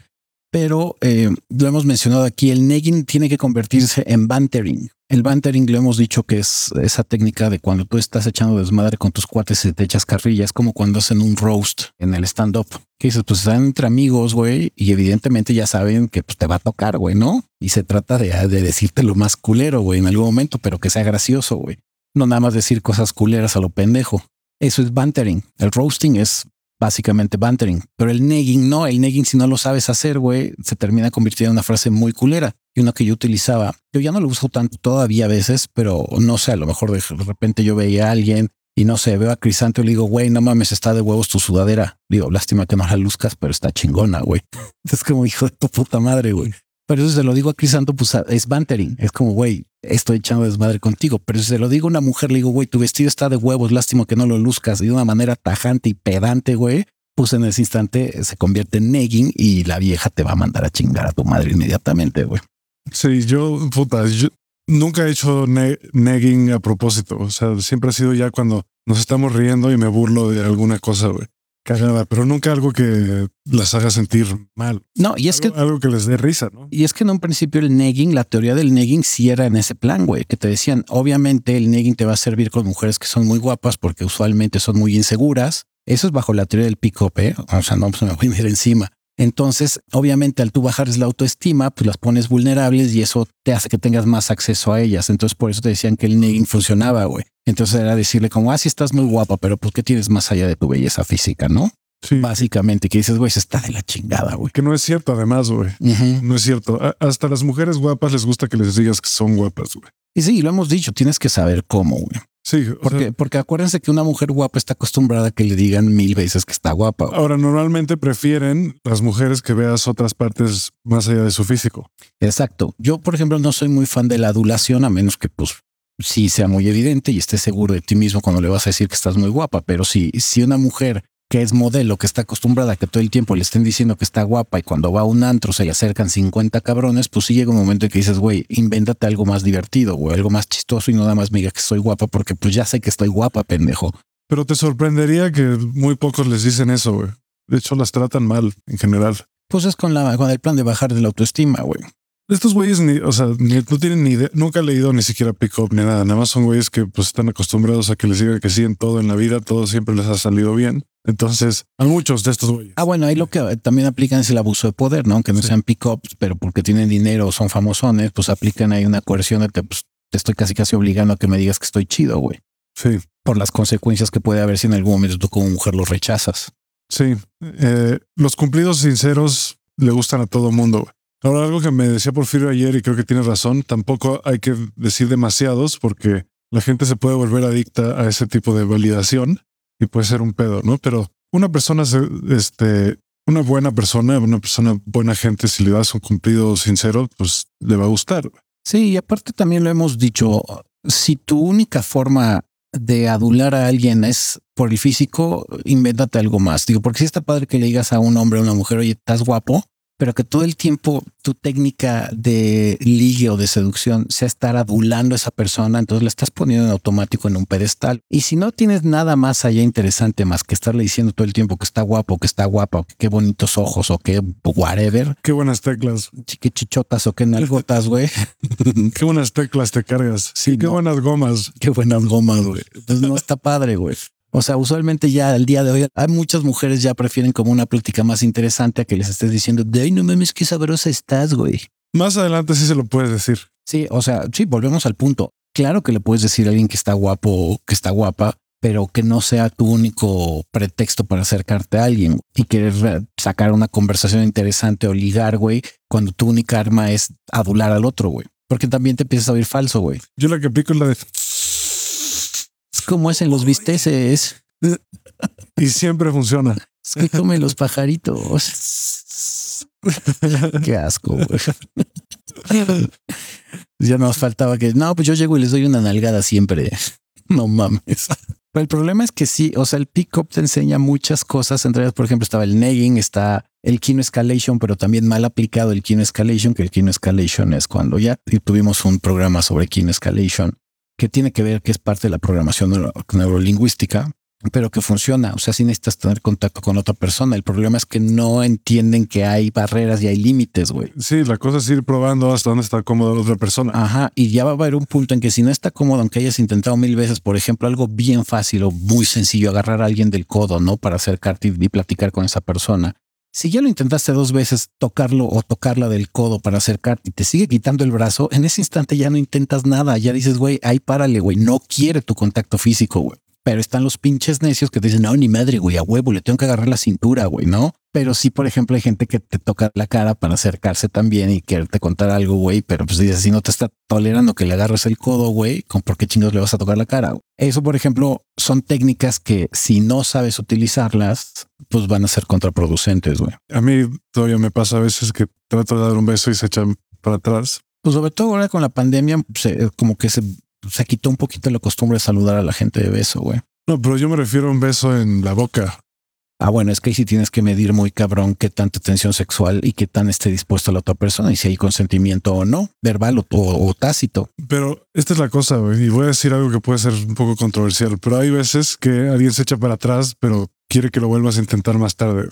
pero eh, lo hemos mencionado aquí, el negging tiene que convertirse en bantering. El bantering lo hemos dicho que es esa técnica de cuando tú estás echando desmadre con tus cuates y te echas carrillas, como cuando hacen un roast en el stand-up. Que dices, pues están entre amigos, güey, y evidentemente ya saben que pues, te va a tocar, güey, ¿no? Y se trata de, de decirte lo más culero, güey, en algún momento, pero que sea gracioso, güey. No nada más decir cosas culeras a lo pendejo. Eso es bantering. El roasting es básicamente bantering, pero el negging no, el negging si no lo sabes hacer, güey, se termina convirtiendo en una frase muy culera y una que yo utilizaba. Yo ya no lo uso tanto todavía a veces, pero no sé, a lo mejor de repente yo veía a alguien y no sé, veo a Crisanto y le digo, güey, no mames, está de huevos tu sudadera. Digo, lástima que no la luzcas, pero está chingona, güey. Es como hijo de tu puta madre, güey. Pero eso se lo digo a Crisanto, pues es bantering. Es como, güey, estoy echando desmadre contigo. Pero si se lo digo a una mujer, le digo, güey, tu vestido está de huevos, lástima que no lo luzcas. Y de una manera tajante y pedante, güey, pues en ese instante se convierte en negging y la vieja te va a mandar a chingar a tu madre inmediatamente, güey. Sí, yo, puta, yo nunca he hecho ne- negging a propósito. O sea, siempre ha sido ya cuando nos estamos riendo y me burlo de alguna cosa, güey. Cagada, pero nunca algo que las haga sentir mal. No, y es algo, que algo que les dé risa, ¿no? Y es que en un principio el negging, la teoría del negging sí era en ese plan, güey, que te decían, obviamente el negging te va a servir con mujeres que son muy guapas porque usualmente son muy inseguras. Eso es bajo la teoría del pick-up, ¿eh? O sea, no, pues me voy a ir encima. Entonces, obviamente, al tú bajarles la autoestima, pues las pones vulnerables y eso te hace que tengas más acceso a ellas. Entonces, por eso te decían que el negging funcionaba, güey. Entonces era decirle como, ah, sí estás muy guapa, pero pues, ¿qué tienes más allá de tu belleza física, no? Sí. Básicamente, que dices, güey, se está de la chingada, güey. Que no es cierto, además, güey. No es cierto. A- hasta las mujeres guapas les gusta que les digas que son guapas, güey. Y sí, lo hemos dicho, tienes que saber cómo, güey. Sí, Porque, sea, porque acuérdense que una mujer guapa está acostumbrada a que le digan mil veces que está guapa. ahora normalmente prefieren las mujeres que veas otras partes más allá de su físico. Exacto. Yo, por ejemplo, no soy muy fan de la adulación, a menos que pues sí sea muy evidente y estés seguro de ti mismo cuando le vas a decir que estás muy guapa. Pero si, si una mujer que es modelo, que está acostumbrada a que todo el tiempo le estén diciendo que está guapa y cuando va a un antro se le acercan 50 cabrones, pues sí llega un momento en que dices, güey, invéntate algo más divertido, güey, algo más chistoso y no nada más me diga que soy guapa porque pues ya sé que estoy guapa, pendejo. Pero te sorprendería que muy pocos les dicen eso, güey. De hecho, las tratan mal en general. Pues es con, la, con el plan de bajar de la autoestima, güey. Estos güeyes ni, o sea, ni, no tienen ni idea, nunca he leído ni siquiera pick up ni nada. Nada más son güeyes que pues están acostumbrados a que les digan que sí en todo en la vida, todo siempre les ha salido bien. Entonces, a muchos de estos güeyes. Ah, bueno, ahí lo que también aplican es el abuso de poder, ¿no? Aunque no Sí. sean pick-ups, pero porque tienen dinero o son famosones, pues aplican ahí una coerción de que pues, te estoy casi casi obligando a que me digas que estoy chido, güey. Sí, Por las consecuencias que puede haber si en algún momento tú como mujer lo rechazas. sí. Eh, los cumplidos sinceros le gustan a todo mundo. güey. Ahora, algo que me decía Porfirio ayer y creo que tiene razón, tampoco hay que decir demasiados porque la gente se puede volver adicta a ese tipo de validación y puede ser un pedo, ¿no? Pero una persona, este, una buena persona, una persona buena gente, si le das un cumplido sincero, pues le va a gustar. Sí, y aparte también lo hemos dicho, si tu única forma de adular a alguien es por el físico, invéntate algo más. Digo, porque si está padre que le digas a un hombre o una mujer, oye, estás guapo, pero que todo el tiempo tu técnica de ligue o de seducción sea estar adulando a esa persona, entonces la estás poniendo en automático en un pedestal. Y si no tienes nada más allá interesante más que estarle diciendo todo el tiempo que está guapo, que está guapa, o que qué bonitos ojos, o que whatever. Qué buenas teclas. Qué chichotas o qué nalgotas, güey. qué buenas teclas te cargas. Sí, qué buenas gomas. Qué buenas gomas, güey. Entonces no está padre, güey. O sea, usualmente ya al día de hoy hay muchas mujeres ya prefieren como una plática más interesante a que les estés diciendo, de no mames, qué sabrosa estás, güey. Más adelante sí se lo puedes decir. Sí, o sea, sí, volvemos al punto. Claro que le puedes decir a alguien que está guapo o que está guapa, pero que no sea tu único pretexto para acercarte a alguien y querer sacar una conversación interesante o ligar, güey, cuando tu única arma es adular al otro, güey. Porque también te empiezas a oír falso, güey. Yo la que aplico es la de como es en los bisteces. Y siempre funciona. Es que comen los pajaritos. Qué asco. ya nos faltaba que no, pues yo llego y les doy una nalgada siempre. No mames. Pero el problema es que sí, o sea, el pick-up te enseña muchas cosas. Entre ellas, por ejemplo, estaba el negging, está el kino escalation, pero también mal aplicado el kino escalation, que el kino escalation es cuando ya tuvimos un programa sobre kino escalation que tiene que ver que es parte de la programación neurolingüística, pero que funciona. O sea, si necesitas tener contacto con otra persona. El problema es que no entienden que hay barreras y hay límites, güey. Sí, la cosa es ir probando hasta dónde está cómoda la otra persona. Ajá. Y ya va a haber un punto en que si no está cómodo, aunque hayas intentado mil veces, por ejemplo, algo bien fácil o muy sencillo, agarrar a alguien del codo, ¿no? Para acercarte y platicar con esa persona. Si ya lo intentaste dos veces tocarlo o tocarla del codo para acercarte y te sigue quitando el brazo, en ese instante ya no intentas nada. Ya dices, güey, ahí párale, güey. No quiere tu contacto físico, güey. Pero están los pinches necios que te dicen, no, ni madre, güey, a huevo, le tengo que agarrar la cintura, güey, ¿no? Pero sí, por ejemplo, hay gente que te toca la cara para acercarse también y quererte contar algo, güey, pero pues dices, si no te está tolerando que le agarres el codo, güey, ¿con por qué chingos le vas a tocar la cara? Eso, por ejemplo, son técnicas que si no sabes utilizarlas, pues van a ser contraproducentes, güey. A mí todavía me pasa a veces que trato de dar un beso y se echan para atrás. Pues sobre todo ahora con la pandemia, como que se se quitó un poquito la costumbre de saludar a la gente de beso, güey. No, pero yo me refiero a un beso en la boca. Ah, bueno, es que ahí sí tienes que medir muy cabrón qué tanta tensión sexual y qué tan esté dispuesto la otra persona y si hay consentimiento o no, verbal o, o tácito. Pero esta es la cosa, güey, y voy a decir algo que puede ser un poco controversial, pero hay veces que alguien se echa para atrás, pero quiere que lo vuelvas a intentar más tarde.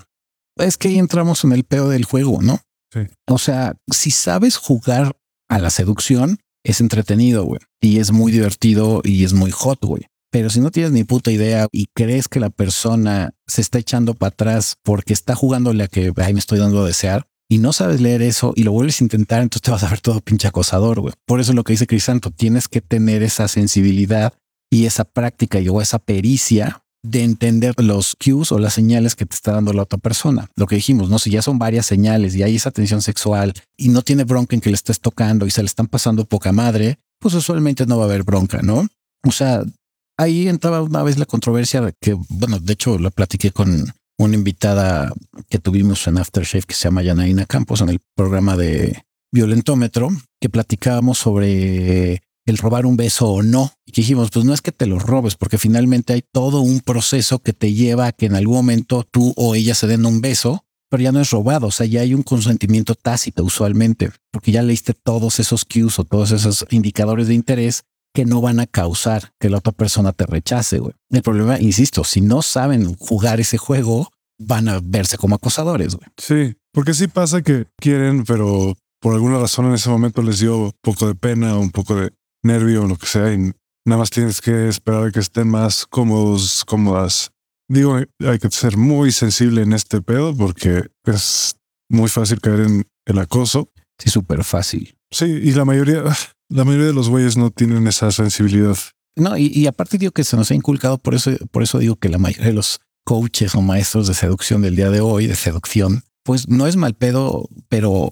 Es que ahí entramos en el peo del juego, ¿no? Sí. O sea, si sabes jugar a la seducción, es entretenido, güey. Y es muy divertido y es muy hot, güey. Pero si no tienes ni puta idea y crees que la persona se está echando para atrás porque está jugándole a que ay, me estoy dando a desear y no sabes leer eso y lo vuelves a intentar, entonces te vas a ver todo pinche acosador, güey. Por eso es lo que dice Crisanto, tienes que tener esa sensibilidad y esa práctica y o esa pericia de entender los cues o las señales que te está dando la otra persona. Lo que dijimos, no, si ya son varias señales y hay esa tensión sexual y no tiene bronca en que le estés tocando y se le están pasando poca madre, pues usualmente no va a haber bronca, ¿no? O sea, ahí entraba una vez la controversia que, bueno, de hecho la platiqué con una invitada que tuvimos en Aftershave que se llama Yanaina Campos en el programa de Violentómetro, que platicábamos sobre el robar un beso o no. Y dijimos, pues no es que te lo robes, porque finalmente hay todo un proceso que te lleva a que en algún momento tú o ella se den un beso, pero ya no es robado, o sea, ya hay un consentimiento tácito usualmente, porque ya leíste todos esos cues o todos esos indicadores de interés que no van a causar que la otra persona te rechace, güey. El problema, insisto, si no saben jugar ese juego, van a verse como acosadores, güey. Sí, porque sí pasa que quieren, pero por alguna razón en ese momento les dio un poco de pena o un poco de nervio o lo que sea, y nada más tienes que esperar a que estén más cómodos, cómodas. Digo, hay que ser muy sensible en este pedo porque es muy fácil caer en el acoso. Sí, súper fácil. Sí, y la mayoría, la mayoría de los güeyes no tienen esa sensibilidad. No, y, y, aparte digo que se nos ha inculcado, por eso, por eso digo que la mayoría de los coaches o maestros de seducción del día de hoy, de seducción, pues no es mal pedo, pero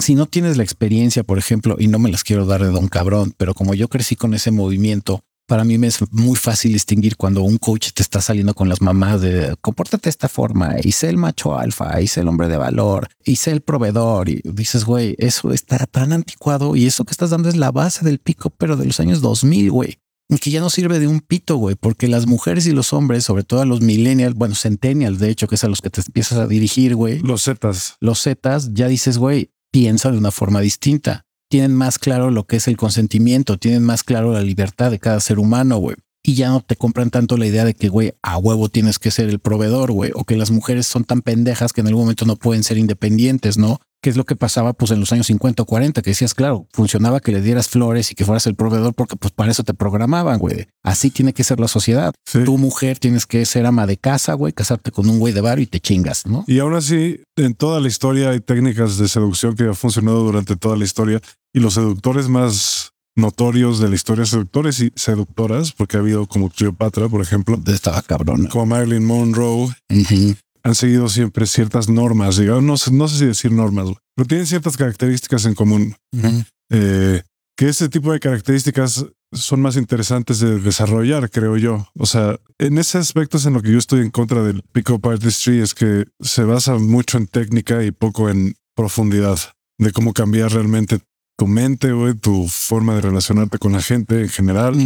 si no tienes la experiencia, por ejemplo, y no me las quiero dar de don cabrón, pero como yo crecí con ese movimiento para mí me es muy fácil distinguir cuando un coach te está saliendo con las mamás de compórtate de esta forma y sé el macho alfa y sé el hombre de valor y sé el proveedor y dices, güey, eso está tan anticuado y eso que estás dando es la base del pico, pero de los años 2000, güey que ya no sirve de un pito, güey, porque las mujeres y los hombres, sobre todo los millennials, bueno, centennials, de hecho, que es a los que te empiezas a dirigir, güey. Los Zetas. Los Zetas, ya dices, güey, piensa de una forma distinta. Tienen más claro lo que es el consentimiento, tienen más claro la libertad de cada ser humano, güey. Y ya no te compran tanto la idea de que, güey, a huevo tienes que ser el proveedor, güey, o que las mujeres son tan pendejas que en algún momento no pueden ser independientes, ¿no? ¿Qué es lo que pasaba pues en los años 50 o 40, que decías, claro, funcionaba que le dieras flores y que fueras el proveedor porque pues para eso te programaban, güey. Así tiene que ser la sociedad. Tu mujer tienes que ser ama de casa, güey, casarte con un güey de barrio y te chingas, ¿no? Y aún así, en toda la historia hay técnicas de seducción que han funcionado durante toda la historia y los seductores más notorios de la historia, seductores y seductoras, porque ha habido como Cleopatra, por ejemplo. Estaba cabrón. Como Marilyn Monroe han seguido siempre ciertas normas, digamos, no sé, no sé si decir normas, pero tienen ciertas características en común. Eh, que ese tipo de características son más interesantes de desarrollar, creo yo. O sea, en ese aspecto es en lo que yo estoy en contra del pick-up artistry, es que se basa mucho en técnica y poco en profundidad de cómo cambiar realmente tu mente, o tu forma de relacionarte con la gente en general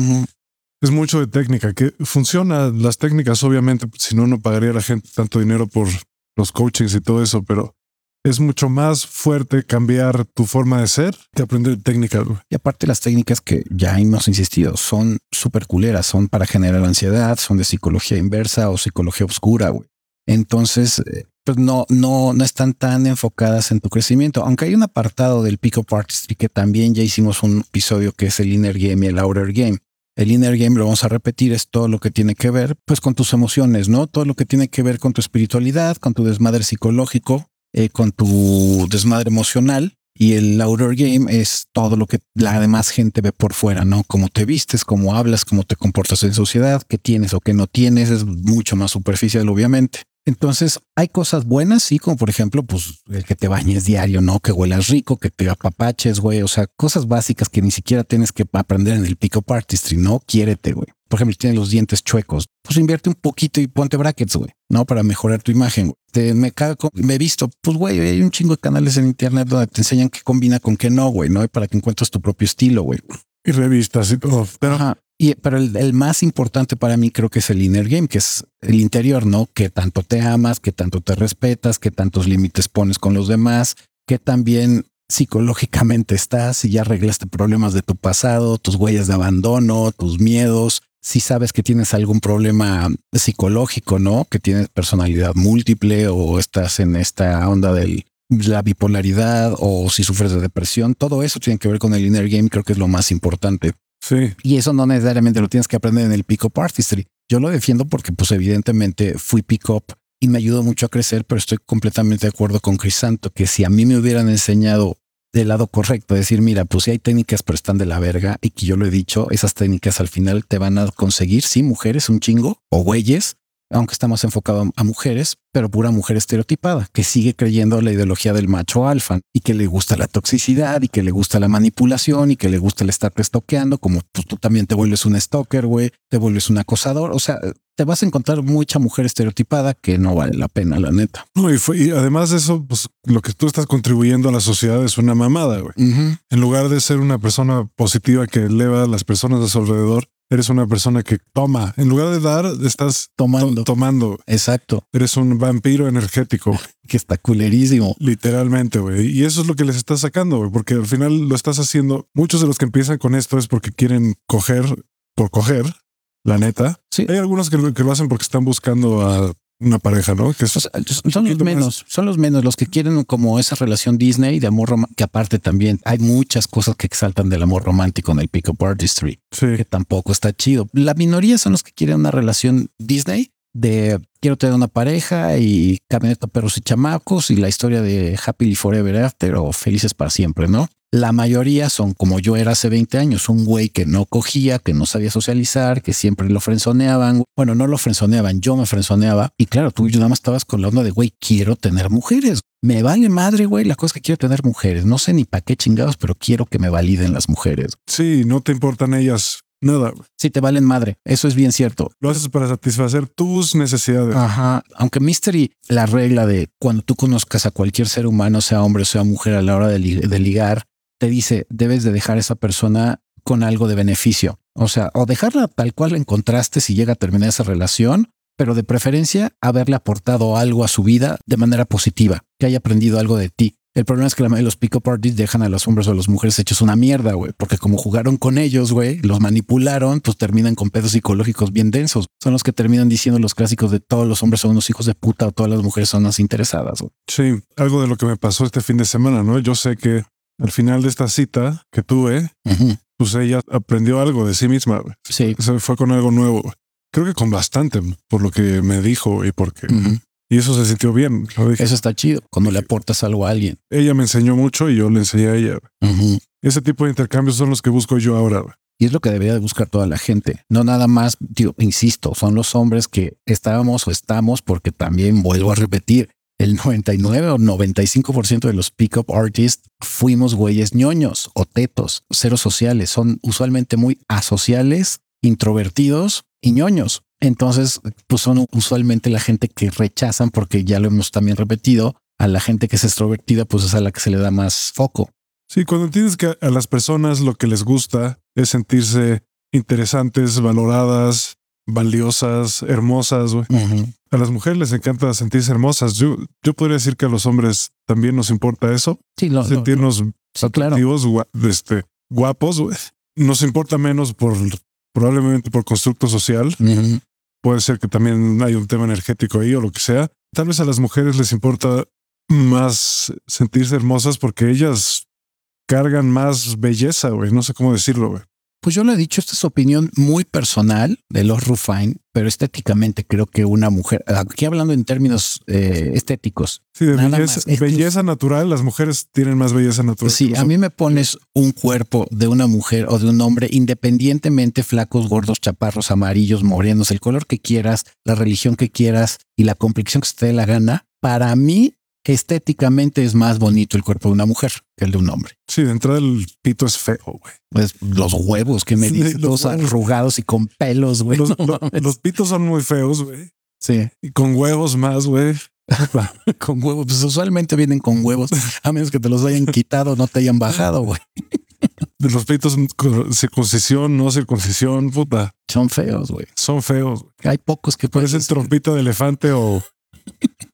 es mucho de técnica, que funciona las técnicas, obviamente, si no, no pagaría la gente tanto dinero por los coachings y todo eso, pero es mucho más fuerte cambiar tu forma de ser que aprender técnicas. Y aparte las técnicas que ya hemos insistido son súper culeras, son para generar ansiedad, son de psicología inversa o psicología oscura, güey. Entonces, eh, pues no, no, no están tan enfocadas en tu crecimiento. Aunque hay un apartado del Pico Artistry que también ya hicimos un episodio que es el Inner Game y el Outer Game, el inner game, lo vamos a repetir, es todo lo que tiene que ver pues con tus emociones, ¿no? Todo lo que tiene que ver con tu espiritualidad, con tu desmadre psicológico, eh, con tu desmadre emocional. Y el outer game es todo lo que la demás gente ve por fuera, ¿no? Cómo te vistes, cómo hablas, cómo te comportas en sociedad, qué tienes o qué no tienes, es mucho más superficial, obviamente. Entonces, hay cosas buenas, sí, como por ejemplo, pues el que te bañes diario, ¿no? Que huelas rico, que te apapaches, güey. O sea, cosas básicas que ni siquiera tienes que aprender en el pick-up artistry, ¿no? Quiérete, güey. Por ejemplo, si tienes los dientes chuecos, pues invierte un poquito y ponte brackets, güey, ¿no? Para mejorar tu imagen, güey. Te, me cago, me he visto, pues, güey, hay un chingo de canales en internet donde te enseñan qué combina con qué no, güey, ¿no? Y para que encuentres tu propio estilo, güey. Y revistas y todo. Pero y, pero el, más importante para mí creo que es el inner game, que es el interior, ¿no? Que tanto te amas, que tanto te respetas, que tantos límites pones con los demás, que también psicológicamente estás, si ya arreglaste problemas de tu pasado, tus huellas de abandono, tus miedos, si sabes que tienes algún problema psicológico, ¿no? Que tienes personalidad múltiple o estás en esta onda de la bipolaridad o si sufres de depresión, todo eso tiene que ver con el inner game, creo que es lo más importante. Sí. Y eso no necesariamente lo tienes que aprender en el pick-up artistry. Yo lo defiendo porque, pues, evidentemente fui pick-up y me ayudó mucho a crecer, pero estoy completamente de acuerdo con Crisanto que si a mí me hubieran enseñado del lado correcto, decir, mira, pues si hay técnicas, pero están de la verga y que yo lo he dicho, esas técnicas al final te van a conseguir, sí, mujeres, un chingo o güeyes, aunque estamos enfocados a mujeres, pero pura mujer estereotipada, que sigue creyendo la ideología del macho alfa y que le gusta la toxicidad y que le gusta la manipulación y que le gusta el estarte estoqueando, como pues, tú también te vuelves un stalker, güey, te vuelves un acosador. O sea, te vas a encontrar mucha mujer estereotipada que no vale la pena, la neta. No, y, fue, y además de eso, pues lo que tú estás contribuyendo a la sociedad es una mamada, güey. En lugar de ser una persona positiva que eleva a las personas a su alrededor, eres una persona que toma. En lugar de dar, estás tomando. tomando. Exacto. Eres un vampiro energético. Que está culerísimo. Literalmente, güey. Y eso es lo que les está sacando, güey, porque al final lo estás haciendo. Muchos de los que empiezan con esto es porque quieren coger por coger, la neta. Sí. Hay algunos que, que lo hacen porque están buscando a una pareja, ¿no? Que son los menos, son los menos los que quieren como esa relación Disney de amor romántico, que aparte también hay muchas cosas que exaltan del amor romántico en el Pick-up Artistry, que tampoco está chido. La minoría son los que quieren una relación Disney de quiero tener una pareja y camioneta, perros y chamacos y la historia de Happily Forever After o Felices para siempre, ¿no? La mayoría son como yo era hace 20 años, un güey que no cogía, que no sabía socializar, que siempre lo frenzoneaban. Bueno, no lo frenzoneaban, yo me frenzoneaba. Y claro, tú yo nada más estabas con la onda de, güey, quiero tener mujeres. Me vale madre, güey, la cosa es que quiero tener mujeres. No sé ni para qué chingados, pero quiero que me validen las mujeres. Sí, no te importan ellas Nada. Si te valen madre. Eso es bien cierto. Lo haces para satisfacer tus necesidades. Ajá. Aunque Mystery, la regla de cuando tú conozcas a cualquier ser humano, sea hombre o sea mujer, a la hora de, de ligar, te dice, debes de dejar a esa persona con algo de beneficio. O sea, o dejarla tal cual la encontraste si llega a terminar esa relación, pero de preferencia haberle aportado algo a su vida de manera positiva, que haya aprendido algo de ti. El problema es que la mayoría de los pick-up artists dejan a los hombres o a las mujeres hechos una mierda, güey, porque como jugaron con ellos, güey, los manipularon, pues terminan con pedos psicológicos bien densos. Son los que terminan diciendo los clásicos de todos los hombres son unos hijos de puta o todas las mujeres son las interesadas. Güey. Sí, algo de lo que me pasó este fin de semana, ¿no? Yo sé que al final de esta cita que tuve, pues ella aprendió algo de sí misma. Sí. Se fue con algo nuevo. Creo que con bastante por lo que me dijo y porque y eso se sintió bien. Eso está chido cuando le aportas algo a alguien. Ella me enseñó mucho y yo le enseñé a ella. Ese tipo de intercambios son los que busco yo ahora. Y es lo que debería de buscar toda la gente. No nada más, tío, insisto, son los hombres que estábamos o estamos porque también vuelvo a repetir, el 99 o 95% de los pickup artists fuimos güeyes ñoños o tetos, ceros sociales. Son usualmente muy asociales, introvertidos y ñoños. Entonces, pues son usualmente la gente que rechazan, porque ya lo hemos también repetido, a la gente que es extrovertida, pues es a la que se le da más foco. Sí, cuando entiendes que a las personas lo que les gusta es sentirse interesantes, valoradas, valiosas, hermosas. A las mujeres les encanta sentirse hermosas. Yo, yo podría decir que a los hombres también nos importa eso. Sí, sentirnos atractivos, este, guapos. Nos importa menos por probablemente por constructo social. Puede ser que también hay un tema energético ahí o lo que sea. Tal vez a las mujeres les importa más sentirse hermosas porque ellas cargan más belleza, güey. No sé cómo decirlo, güey. Pues yo lo he dicho, esta es opinión muy personal de los Rufine, pero estéticamente creo que una mujer, aquí hablando en términos eh, estéticos. Sí, de belleza, belleza natural, las mujeres tienen más belleza natural. Sí, a mí me pones un cuerpo de una mujer o de un hombre, independientemente flacos, gordos, chaparros, amarillos, morenos, el color que quieras, la religión que quieras y la complexión que se te dé la gana, para mí estéticamente es más bonito el cuerpo de una mujer que el de un hombre. Sí, de entrada el pito es feo, güey. Pues los huevos que me dicen, los arrugados y con pelos, güey. Los, pitos son muy feos, güey. Sí. Y con huevos más, güey. con huevos, pues usualmente vienen con huevos, a menos que te los hayan quitado, no te hayan bajado, güey. De los pitos, circuncisión, no circuncisión, puta. Son feos, güey. Son feos. Hay pocos que parecen trompita de elefante o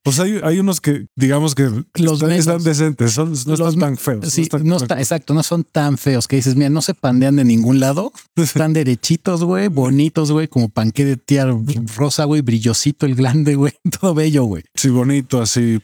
pues hay, hay unos que, digamos que los están, decentes, son, no los, están tan feos. Sí, no, está, exacto, no son tan feos que dices, mira, no se pandean de ningún lado. Están derechitos, güey, bonitos, güey, como panque de tía rosa, güey, brillosito el glande, güey, todo bello, güey. Sí, bonito, así,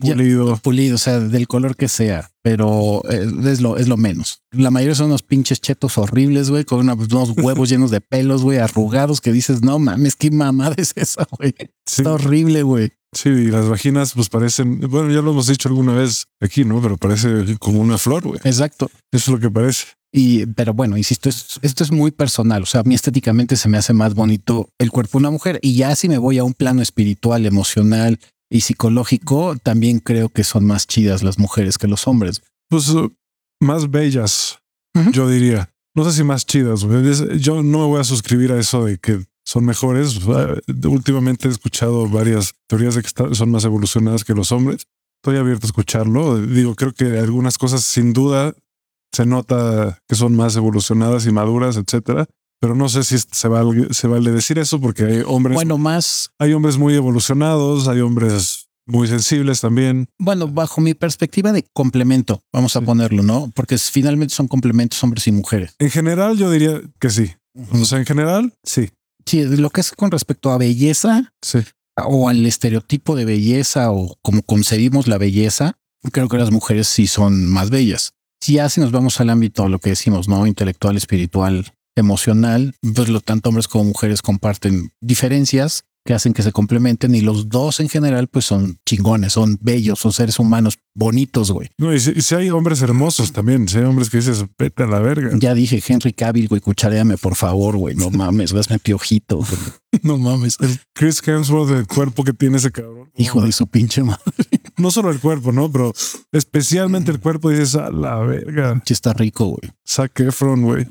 pulido. pulido, o sea, del color que sea pero eh, es lo, es lo menos. La mayoría son unos pinches chetos horribles, güey, con unos huevos llenos de pelos, güey, arrugados que dices, no mames, qué mamada es esa, güey. Está horrible, güey. Sí, y las vaginas pues parecen, bueno, ya lo hemos dicho alguna vez aquí, ¿no? Pero parece como una flor, güey. Exacto. Eso es lo que parece. Y, pero bueno, insisto, esto, esto es muy personal. O sea, a mí estéticamente se me hace más bonito el cuerpo de una mujer. Y ya si me voy a un plano espiritual, emocional y psicológico, también creo que son más chidas las mujeres que los hombres. Pues uh, más bellas, yo diría. No sé si más chidas. Yo no me voy a suscribir a eso de que son mejores. Últimamente he escuchado varias teorías de que son más evolucionadas que los hombres. Estoy abierto a escucharlo. Digo, creo que algunas cosas sin duda se nota que son más evolucionadas y maduras, etcétera. Pero no sé si se vale, se vale decir eso porque hay hombres. Bueno, más. Hay hombres muy evolucionados, hay hombres muy sensibles también. Bueno, bajo mi perspectiva de complemento, vamos a ponerlo, ¿no? Porque finalmente son complementos hombres y mujeres. En general, yo diría que sí. O sea, en general, sí. Sí, lo que es con respecto a belleza sí. o al estereotipo de belleza o como concebimos la belleza, creo que las mujeres sí son más bellas. Si así nos vamos al ámbito, lo que decimos, ¿no? Intelectual, espiritual, emocional, pues lo tanto hombres como mujeres comparten diferencias que hacen que se complementen y los dos en general pues son chingones, son bellos, son seres humanos bonitos, güey. No, y si, hay hombres hermosos también, si hay hombres que dices, vete a la verga. Ya dije, Henry Cavill, güey, cucharéame por favor, güey, no mames, hazme piojito. no mames. El Chris Hemsworth, el cuerpo que tiene ese cabrón. Hijo de su pinche madre. No solo el cuerpo, ¿no? Pero especialmente el cuerpo dices a la verga. Sí está rico, güey. Zac Efron, güey.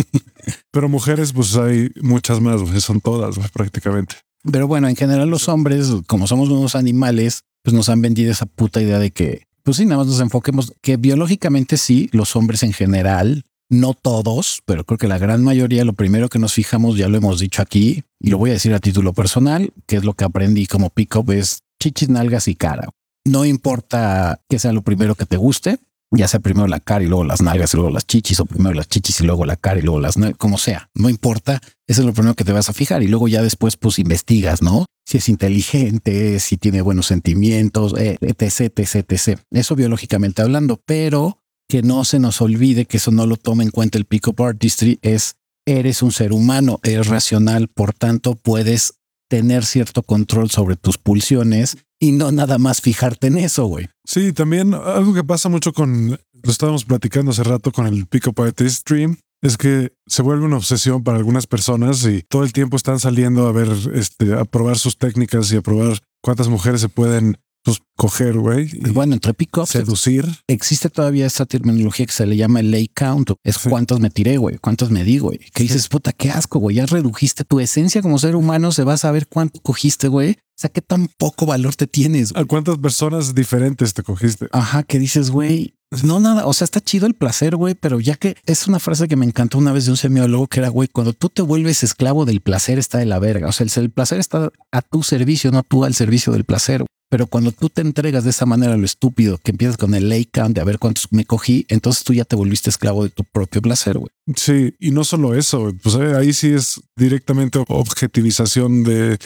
Pero mujeres, pues hay muchas más, güey. Son todas, güey, prácticamente. Pero bueno, en general los hombres, como somos unos animales, pues nos han vendido esa puta idea de que, pues sí, nada más nos enfoquemos, que biológicamente sí, los hombres en general, no todos, pero creo que la gran mayoría, lo primero que nos fijamos, ya lo hemos dicho aquí, y lo voy a decir a título personal, que es lo que aprendí como pick-up, es chichis, nalgas y cara. No importa que sea lo primero que te guste, ya sea primero la cara y luego las nalgas y luego las chichis, o primero las chichis y luego la cara y luego las nalgas, como sea, no importa. Eso es lo primero que te vas a fijar y luego ya después pues investigas, ¿no? Si es inteligente, si tiene buenos sentimientos, eh, etc, etc, etc. Eso biológicamente hablando, pero que no se nos olvide que eso no lo toma en cuenta el pick-up artistry es eres un ser humano, eres racional, por tanto puedes tener cierto control sobre tus pulsiones y no nada más fijarte en eso, güey. Sí, también algo que pasa mucho con, lo estábamos platicando hace rato con el Pick Up Stream, es que se vuelve una obsesión para algunas personas y todo el tiempo están saliendo a ver, este, a probar sus técnicas y a probar cuántas mujeres se pueden pues coger, güey. Bueno, entre pick-up seducir. Existe todavía esta terminología que se le llama el lay count. Es cuántos me tiré, güey, cuántos me di, güey. Que dices, puta, qué asco, güey. Ya redujiste tu esencia como ser humano. Se va a saber cuánto cogiste, güey. O sea, qué tan poco valor te tienes. ¿A cuántas personas diferentes te cogiste? Ajá, que dices, güey, no nada. O sea, está chido el placer, güey, pero ya que es una frase que me encantó una vez de un semiólogo que era, güey, cuando tú te vuelves esclavo del placer está de la verga. O sea, el, placer está a tu servicio, no tú al servicio del placer. Pero cuando tú te entregas de esa manera a lo estúpido, que empiezas con el lay count de a ver cuántos me cogí, entonces tú ya te volviste esclavo de tu propio placer, güey. Sí, y no solo eso, pues eh, ahí sí es directamente objetivización de,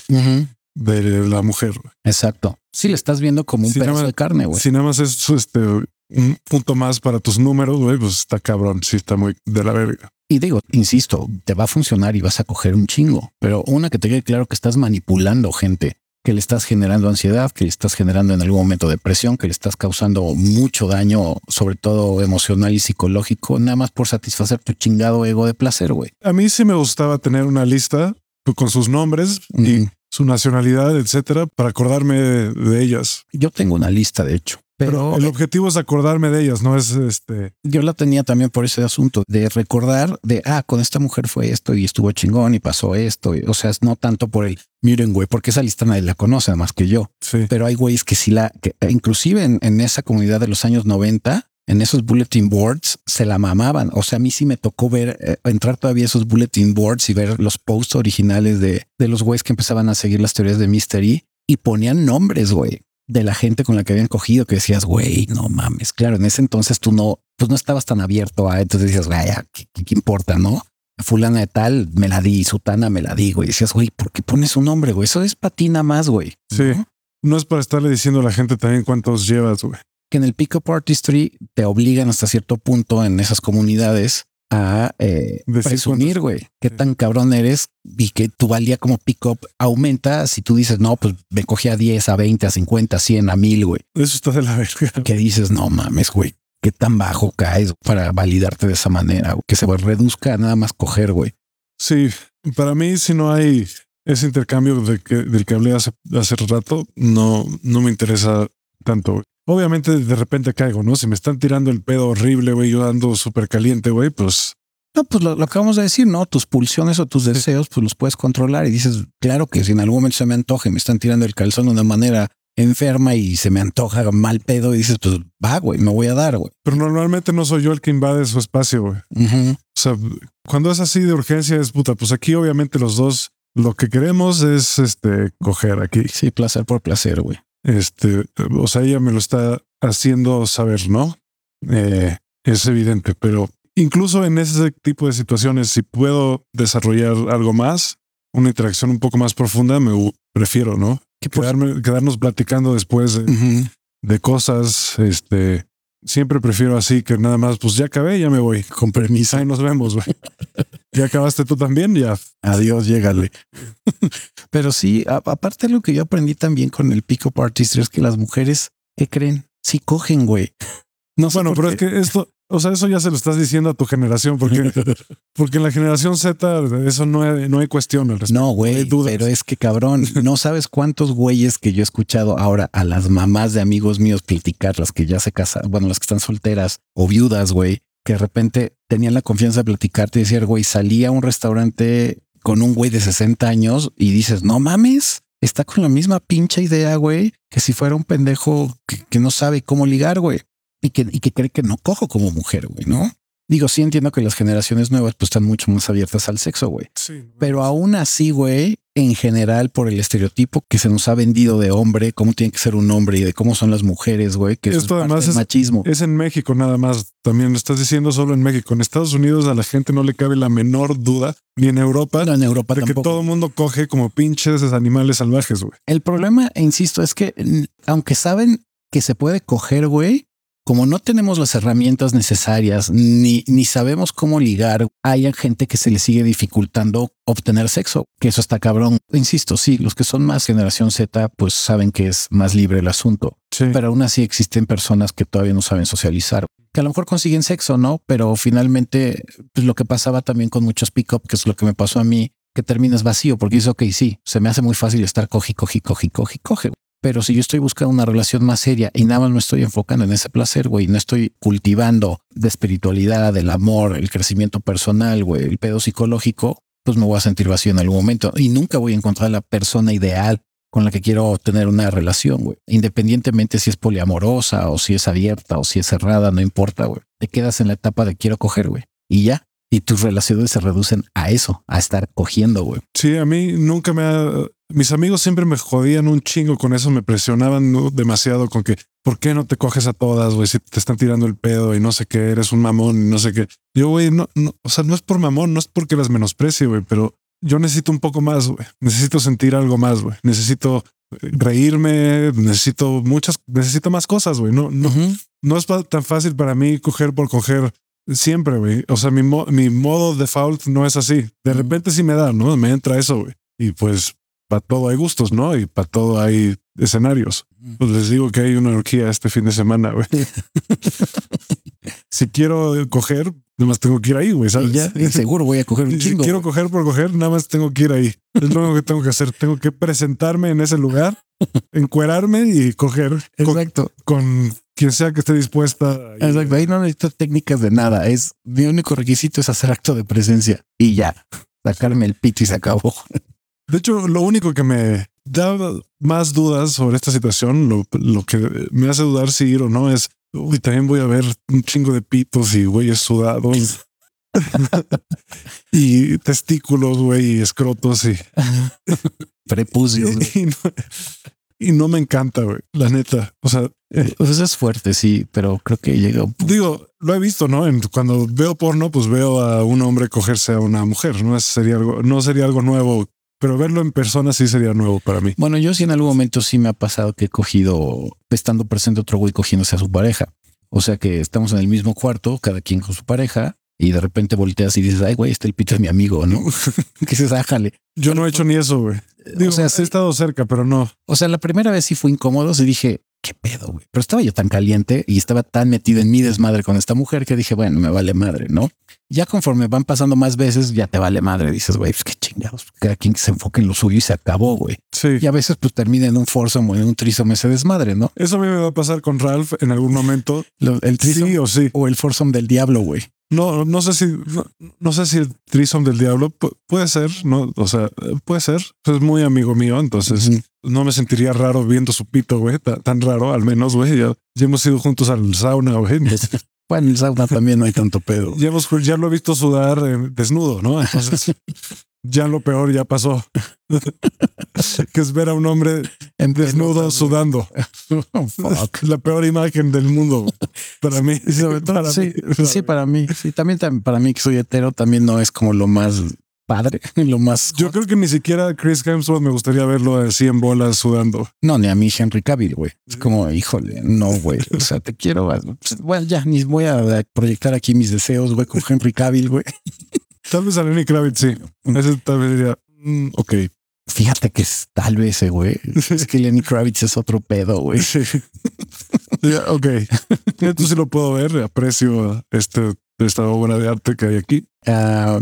de la mujer. Exacto. Sí, le estás viendo como un pedazo de carne, güey. Si nada más es este, un punto más para tus números, güey, pues está cabrón, sí está muy de la verga. Y digo, insisto, te va a funcionar y vas a coger un chingo, pero una que te quede claro que estás manipulando gente que le estás generando ansiedad, que le estás generando en algún momento depresión, que le estás causando mucho daño, sobre todo emocional y psicológico, nada más por satisfacer tu chingado ego de placer, güey. A mí sí me gustaba tener una lista con sus nombres y su nacionalidad, etcétera, para acordarme de ellas. Yo tengo una lista, de hecho. Pero, el objetivo es acordarme de ellas, no es este. Yo la tenía también por ese asunto de recordar de ah, con esta mujer fue esto y estuvo chingón y pasó esto. o sea, es no tanto por el miren, güey, porque esa lista nadie la conoce más que yo. Sí. Pero hay güeyes que sí la, que inclusive en, en esa comunidad de los años 90, en esos bulletin boards se la mamaban. O sea, a mí sí me tocó ver, eh, entrar todavía a esos bulletin boards y ver los posts originales de, de los güeyes que empezaban a seguir las teorías de Mystery y ponían nombres, güey de la gente con la que habían cogido que decías, güey, no mames. Claro, en ese entonces tú no, pues no estabas tan abierto a, entonces decías, güey, ¿qué, ¿qué, importa, no? Fulana de tal me la di, Sutana me la di, güey. decías, güey, ¿por qué pones un nombre, güey? Eso es patina más, güey. Sí. ¿no? es para estarle diciendo a la gente también cuántos llevas, güey. Que en el Pick Up Artistry te obligan hasta cierto punto en esas comunidades a eh, presumir, güey, qué tan cabrón eres y que tu valía como pick-up aumenta si tú dices, no, pues me cogí a 10, a 20, a 50, a 100, a 1000, güey. Eso está de la verga. Que dices, no mames, güey, qué tan bajo caes para validarte de esa manera, que se reduzca a nada más coger, güey. Sí, para mí si no hay ese intercambio de que, del que hablé hace, hace rato, no, no me interesa tanto. Obviamente de repente caigo, ¿no? Si me están tirando el pedo horrible, güey, yo ando súper caliente, güey, pues... No, pues lo, lo, que vamos a decir, ¿no? Tus pulsiones o tus deseos, pues los puedes controlar y dices, claro que si en algún momento se me antoja y me están tirando el calzón de una manera enferma y se me antoja mal pedo y dices, pues va, güey, me voy a dar, güey. Pero normalmente no soy yo el que invade su espacio, güey. O sea, cuando es así de urgencia es puta, pues aquí obviamente los dos lo que queremos es este coger aquí. Sí, placer por placer, güey. Este, o sea, ella me lo está haciendo saber, ¿no? Eh, es evidente, pero incluso en ese tipo de situaciones, si puedo desarrollar algo más, una interacción un poco más profunda, me prefiero, ¿no? Quedarme, quedarnos platicando después de, cosas, este, siempre prefiero así que nada más, pues ya acabé, ya me voy. Con permiso. y nos vemos, güey. ya acabaste tú también, ya. Adiós, llégale. Pero sí, aparte de lo que yo aprendí también con el pick-up artistry es que las mujeres, ¿qué creen? Sí cogen, güey. No bueno, pero es que esto, O sea, eso ya se lo estás diciendo a tu generación, porque, porque en la generación Z eso no hay, no hay cuestión al respecto. No, güey, pero es que cabrón, no sabes cuántos güeyes que yo he escuchado ahora a las mamás de amigos míos platicar, las que ya se casan, bueno, las que están solteras o viudas, güey, que de repente tenían la confianza de platicarte y decir, güey, salía a un restaurante con un güey de 60 años y dices, no mames, está con la misma pinche idea, güey, que si fuera un pendejo que, que no sabe cómo ligar, güey y que, y que cree que no cojo como mujer, güey, ¿no? Digo, sí entiendo que las generaciones nuevas pues están mucho más abiertas al sexo, güey. Sí, Pero aún así, güey, en general por el estereotipo que se nos ha vendido de hombre, cómo tiene que ser un hombre y de cómo son las mujeres, güey, que esto además es machismo. Es en México nada más. También lo estás diciendo solo en México. En Estados Unidos a la gente no le cabe la menor duda, ni en Europa, no, en Europa de que todo el mundo coge como pinches animales salvajes, güey. El problema, insisto, es que aunque saben que se puede coger, güey, como no tenemos las herramientas necesarias ni, ni sabemos cómo ligar, hay gente que se le sigue dificultando obtener sexo, que eso está cabrón. Insisto, sí, los que son más generación Z, pues saben que es más libre el asunto. Pero aún así existen personas que todavía no saben socializar, que a lo mejor consiguen sexo, ¿no? Pero finalmente, pues lo que pasaba también con muchos pick-up, que es lo que me pasó a mí, que terminas vacío porque dice, ok, sí, se me hace muy fácil estar coge, coge, coge, coge, coge. Pero si yo estoy buscando una relación más seria y nada más me estoy enfocando en ese placer, güey, no estoy cultivando de espiritualidad, del amor, el crecimiento personal, güey, el pedo psicológico, pues me voy a sentir vacío en algún momento y nunca voy a encontrar la persona ideal con la que quiero tener una relación, güey. Independientemente si es poliamorosa o si es abierta o si es cerrada, no importa, güey. Te quedas en la etapa de quiero coger, güey. Y ya, y tus relaciones se reducen a eso, a estar cogiendo, güey. Sí, a mí nunca me ha... Mis amigos siempre me jodían un chingo con eso, me presionaban demasiado con que, ¿por qué no te coges a todas, güey? Si te están tirando el pedo y no sé qué, eres un mamón y no sé qué. Yo, güey, no, no, o sea, no es por mamón, no es porque las menosprecie, güey, pero yo necesito un poco más, güey. Necesito sentir algo más, güey. Necesito reírme, necesito muchas, necesito más cosas, güey. No, no, no es tan fácil para mí coger por coger Siempre, güey. O sea, mi, mi modo default no es así. De repente sí me da, ¿no? Me entra eso, güey. Y pues para todo hay gustos, ¿no? Y para todo hay escenarios. Pues les digo que hay una orgía este fin de semana, güey. si quiero coger, nada más tengo que ir ahí, güey. ¿sabes? ya, seguro voy a coger un chingo. Si quiero coger por coger, nada más tengo que ir ahí. Es lo único que tengo que hacer. Tengo que presentarme en ese lugar, encuerarme y coger. Exacto. con quien sea que esté dispuesta. Exacto. Ahí no necesito técnicas de nada. Es mi único requisito es hacer acto de presencia y ya sacarme el pito y se acabó. De hecho, lo único que me da más dudas sobre esta situación, lo, lo que me hace dudar si ir o no es, uy, también voy a ver un chingo de pitos y güeyes sudados. y testículos, güey, y escrotos y prepucios. y no me encanta, güey, la neta. O sea, eh, pues es fuerte, sí, pero creo que llega. Digo, lo he visto, ¿no? cuando veo porno, pues veo a un hombre cogerse a una mujer. No sería algo, no sería algo nuevo, pero verlo en persona sí sería nuevo para mí. Bueno, yo sí en algún momento sí me ha pasado que he cogido, estando presente otro güey cogiéndose a su pareja. O sea que estamos en el mismo cuarto, cada quien con su pareja, y de repente volteas y dices, ay, güey, este el pito de mi amigo, ¿no? que se sájale. Yo no he hecho ni eso, güey. o sea, sí he estado cerca, pero no. O sea, la primera vez sí fue incómodo. Y dije, qué pedo, güey. Pero estaba yo tan caliente y estaba tan metido en mi desmadre con esta mujer que dije, bueno, me vale madre, ¿no? Ya conforme van pasando más veces, ya te vale madre. Dices, güey, pues qué chingados. Cada quien se enfoque en lo suyo y se acabó, güey. Sí. Y a veces, pues termina en un foursome o en un trisom ese desmadre, ¿no? Eso a mí me va a pasar con Ralph en algún momento. el trisom sí o sí. O el foursome del diablo, güey. No, no sé si, no, sé si el Trison del Diablo puede ser, no, o sea, puede ser. Es muy amigo mío, entonces no me sentiría raro viendo su pito, güey, tan, raro, al menos, güey. Ya, hemos ido juntos al sauna, güey. Bueno, en el sauna también no hay tanto pedo. Ya, hemos, ya lo he visto sudar eh, desnudo, ¿no? Entonces, ya lo peor ya pasó. que es ver a un hombre en desnudo sudando. La peor imagen del mundo para mí. para sí, mí. sí, para mí. Sí, también para mí que soy hetero también no es como lo más padre, lo más. Yo creo que ni siquiera Chris Hemsworth me gustaría verlo así en bolas sudando. No, ni a mí Henry Cavill, güey. Es como, híjole, no, güey. O sea, te quiero. Bueno, ya ni voy a proyectar aquí mis deseos, güey, con Henry Cavill, güey. Tal vez a Lenny Kravitz, sí. Ese tal vez diría, mm, ok. Fíjate que es tal vez, eh, güey. Es que Lenny Kravitz es otro pedo, güey. ok. Esto sí lo puedo ver. Aprecio este, esta obra de arte que hay aquí. Ah,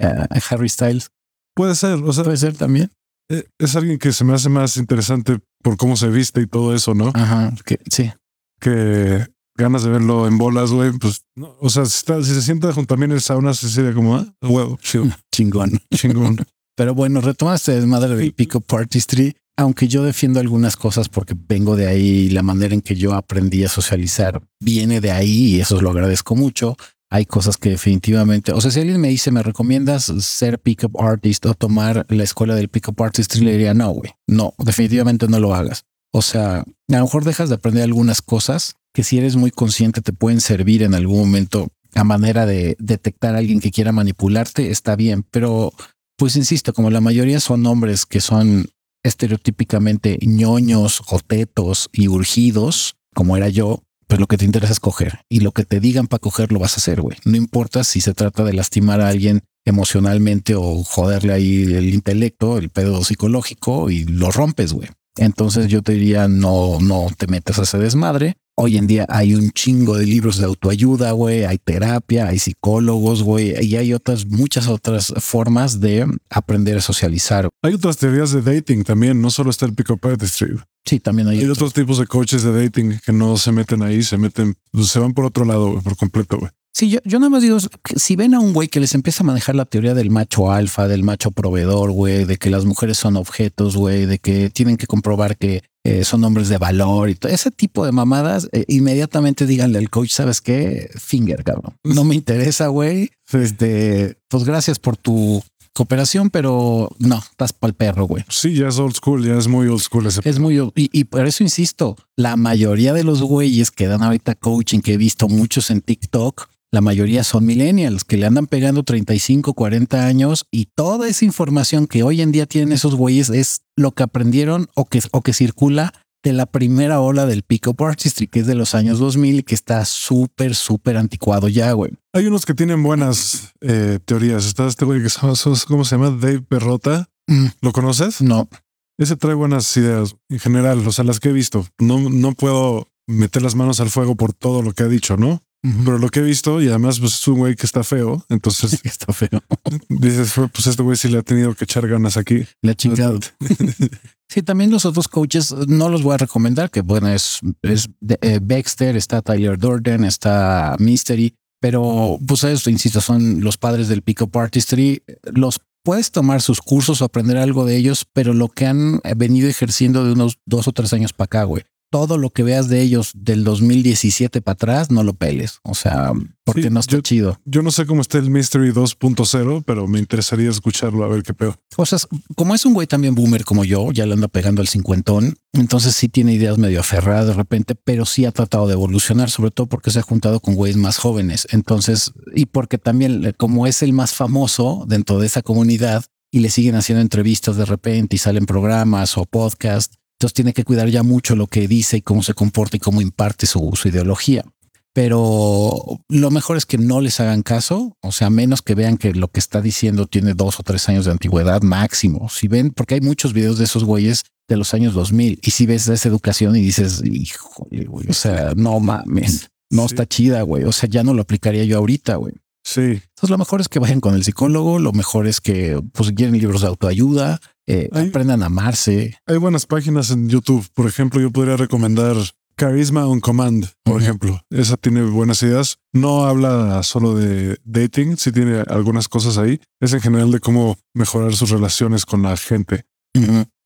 ah, Harry Styles Puede ser, o sea, puede ser también. eh, es alguien que se me hace más interesante por cómo se viste y todo eso, ¿no? Ajá, que sí. Que ganas de verlo en bolas, güey. Pues, no, o sea, si, está, si se sienta junto a mí en el sauna, se sería como, ah, huevo, chido, Chingón. chingón. Pero bueno, retomaste desmadre del Pick-up Artistry, aunque yo defiendo algunas cosas porque vengo de ahí la manera en que yo aprendí a socializar viene de ahí y eso lo agradezco mucho. Hay cosas que definitivamente, o sea, si alguien me dice, ¿me recomiendas ser Pick-up Artist o tomar la escuela del Pick-up Artistry? Le diría, no, güey, no, definitivamente no lo hagas. O sea, a lo mejor dejas de aprender algunas cosas que si eres muy consciente te pueden servir en algún momento a manera de detectar a alguien que quiera manipularte, está bien, pero pues insisto, como la mayoría son hombres que son estereotípicamente ñoños o tetos y urgidos, como era yo, pues lo que te interesa es coger y lo que te digan para coger lo vas a hacer, güey. No importa si se trata de lastimar a alguien emocionalmente o joderle ahí el intelecto, el pedo psicológico y lo rompes, güey. Entonces yo te diría, no, no te metas a ese desmadre. Hoy en día hay un chingo de libros de autoayuda, güey, hay terapia, hay psicólogos, güey, y hay otras, muchas otras formas de aprender a socializar. Hay otras teorías de dating también, no solo está el pick-up artistry. Sí, también hay, Hay otros tipos de coaches de dating que no se meten ahí, se meten, se van por otro lado, güey, por completo, güey. Sí, yo, yo nada más digo, si ven a un güey que les empieza a manejar la teoría del macho alfa, del macho proveedor, güey, de que las mujeres son objetos, güey, de que tienen que comprobar que eh, son hombres de valor y todo ese tipo de mamadas, eh, inmediatamente díganle al coach, ¿sabes qué? Finger, cabrón. No me interesa, güey. Este, pues gracias por tu cooperación, pero no, estás pa'l perro, güey. Sí, ya es old school, ya es muy old school ese. Es muy, y, y por eso insisto, la mayoría de los güeyes que dan ahorita coaching, que he visto muchos en TikTok, la mayoría son millennials que le andan pegando 35, 40 años y toda esa información que hoy en día tienen esos güeyes es lo que aprendieron o que, o que circula de la primera ola del Pick-up Artistry, que es de los años 2000 y que está súper, súper anticuado ya, güey. Hay unos que tienen buenas eh, teorías. Está este güey que se llama, ¿cómo se llama? Dave Perrota. Mm, ¿Lo conoces? No, Ese trae buenas ideas en general, o sea, las que he visto. No, no puedo meter las manos al fuego por todo lo que ha dicho, ¿no? Pero lo que he visto, y además pues, es un güey que está feo, entonces está feo. dices, pues este güey sí le ha tenido que echar ganas aquí. La chingada. Sí, también los otros coaches no los voy a recomendar, que bueno, es, es eh, Baxter, está Tyler Durden, está Mystery, pero pues eso, insisto, son los padres del Pick-up Artistry. Los puedes tomar sus cursos o aprender algo de ellos, pero lo que han venido ejerciendo de unos dos o tres años para acá, güey. Todo lo que veas de ellos del 2017 para atrás, no lo peles. O sea, porque Sí, no está yo- chido. Yo no sé cómo está el Mystery 2.0, pero me interesaría escucharlo a ver qué pedo. cosas, como es un güey también boomer como yo, ya le anda pegando al cincuentón, entonces sí tiene ideas medio aferradas de repente, pero sí ha tratado de evolucionar, sobre todo porque se ha juntado con güeyes más jóvenes. Entonces, y porque también eh, como es el más famoso dentro de esa comunidad y le siguen haciendo entrevistas de repente y salen programas o podcast, entonces tiene que cuidar ya mucho lo que dice y cómo se comporta y cómo imparte su, su ideología pero lo mejor es que no les hagan caso, o sea, menos que vean que lo que está diciendo tiene dos o tres años de antigüedad máximo. Si ven, porque hay muchos videos de esos güeyes de los años 2000 y si ves esa educación y dices, híjole, güey, o sea, no mames, no Sí. está chida, güey, o sea, ya no lo aplicaría yo ahorita, güey. Sí, Entonces lo mejor es que vayan con el psicólogo, lo mejor es que pues quieren libros de autoayuda, eh, Ay. aprendan a amarse. hay buenas páginas en YouTube. Por ejemplo, yo podría recomendar Charisma on Command, por ejemplo. Esa tiene buenas ideas. No habla solo de dating, sí tiene algunas cosas ahí. Es en general de cómo mejorar sus relaciones con la gente,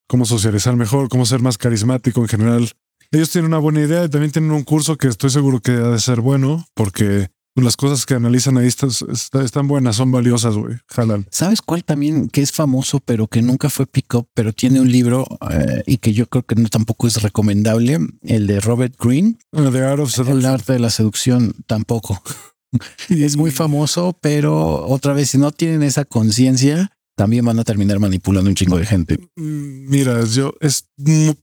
cómo socializar mejor, cómo ser más carismático en general. Ellos tienen una buena idea y también tienen un curso que estoy seguro que ha de ser bueno porque las cosas que analizan ahí están, buenas, son valiosas, güey. Jalan. ¿Sabes cuál también que es famoso, pero que nunca fue pick-up, pero tiene un libro eh, y que yo creo que no tampoco es recomendable? El de Robert Greene, Ah, The Art of El arte de la seducción, tampoco. es muy famoso, pero otra vez, si no tienen esa conciencia, también van a terminar manipulando un chingo de gente. Mm, Mira, yo es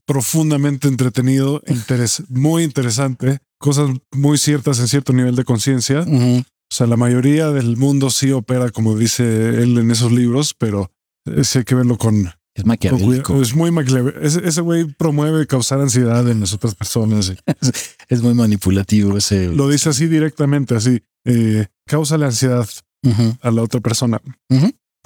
profundamente entretenido, interes- muy interesante, cosas muy ciertas en cierto nivel de conciencia. Ujú. O sea, la mayoría del mundo sí opera como dice él en esos libros, pero eh, sí hay que verlo con, Es maquiavélico. Es muy maquiavélico. Ese güey promueve causar ansiedad en las otras personas. es, muy manipulativo ese. Lo dice así directamente, así. Eh, causa la ansiedad a la otra persona.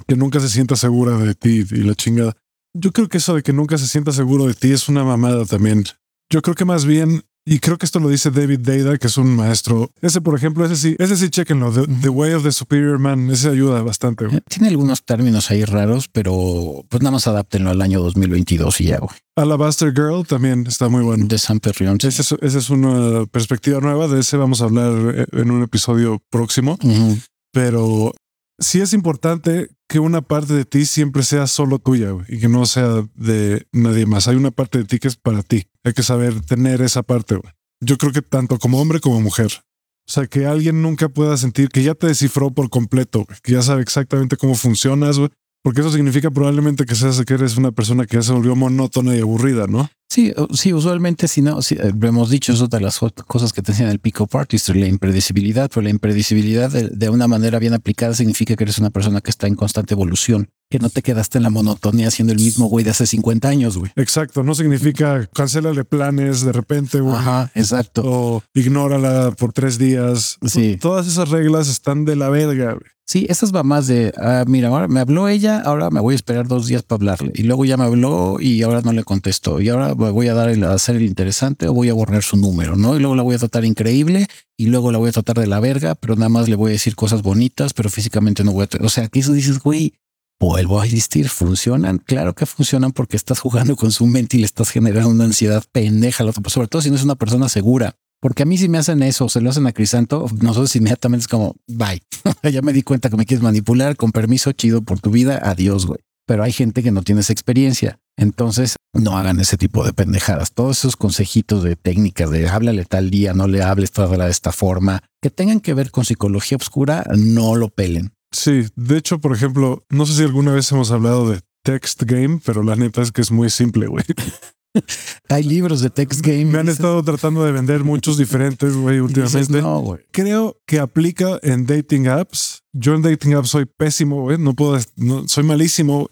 Que nunca se sienta segura de ti y la chingada. Yo creo que eso de que nunca se sienta seguro de ti es una mamada también. Yo creo que más bien y creo que esto lo dice David Data, que es un maestro. Ese, por ejemplo, ese sí, ese sí, chequenlo. The, Way of the Superior Man. Ese ayuda bastante. Tiene algunos términos ahí raros, pero pues nada más adáptenlo al año 2022 y ya, güey. Alabaster Girl también está muy bueno. De San Perrión. Esa es, una perspectiva nueva. De ese vamos a hablar en un episodio próximo. Pero sí es importante que una parte de ti siempre sea solo tuya y que no sea de nadie más. Hay una parte de ti que es para ti. Hay que saber tener esa parte. Yo creo que tanto como hombre como mujer. O sea, que alguien nunca pueda sentir que ya te descifró por completo, que ya sabe exactamente cómo funcionas, porque eso significa probablemente que seas que eres una persona que ya se volvió monótona y aburrida, ¿no? Sí, sí, usualmente si no, si, eh, hemos dicho eso de las cosas que te enseñan el pico artist, la impredecibilidad, pero la impredecibilidad de, una manera bien aplicada significa que eres una persona que está en constante evolución, que no te quedaste en la monotonía haciendo el mismo güey de hace 50 años, güey. Exacto, no significa cancélale planes de repente, güey. Ajá, exacto. O ignórala por tres días. Sí. Todas esas reglas están de la verga, güey. Sí, esas va más de, ah, mira, ahora me habló ella, ahora me voy a esperar dos días para hablarle. Y luego ya me habló y ahora no le contestó. Y ahora voy a dar el, a hacer el interesante o voy a borrar su número, ¿no? Y luego la voy a tratar increíble y luego la voy a tratar de la verga, pero nada más le voy a decir cosas bonitas, pero físicamente no voy a... O sea, aquí eso dices, güey, vuelvo a insistir, ¿funcionan? Claro que funcionan porque estás jugando con su mente y le estás generando una ansiedad pendeja, sobre todo si no es una persona segura. Porque a mí si me hacen eso, se lo hacen a Crisanto, nosotros inmediatamente es como, bye. ya me di cuenta que me quieres manipular, con permiso, chido por tu vida, adiós, güey. Pero hay gente que no tiene esa experiencia. Entonces, no hagan ese tipo de pendejadas. Todos esos consejitos de técnicas de háblale tal día, no le hables de esta forma, que tengan que ver con psicología oscura, no lo pelen. Sí, de hecho, por ejemplo, no sé si alguna vez hemos hablado de text game, pero la neta es que es muy simple, güey. Hay libros de text game. Me han estado tratando de vender muchos diferentes, güey, últimamente. No, güey. Creo que aplica en dating apps. Yo en dating apps soy pésimo, güey. No puedo, no, soy malísimo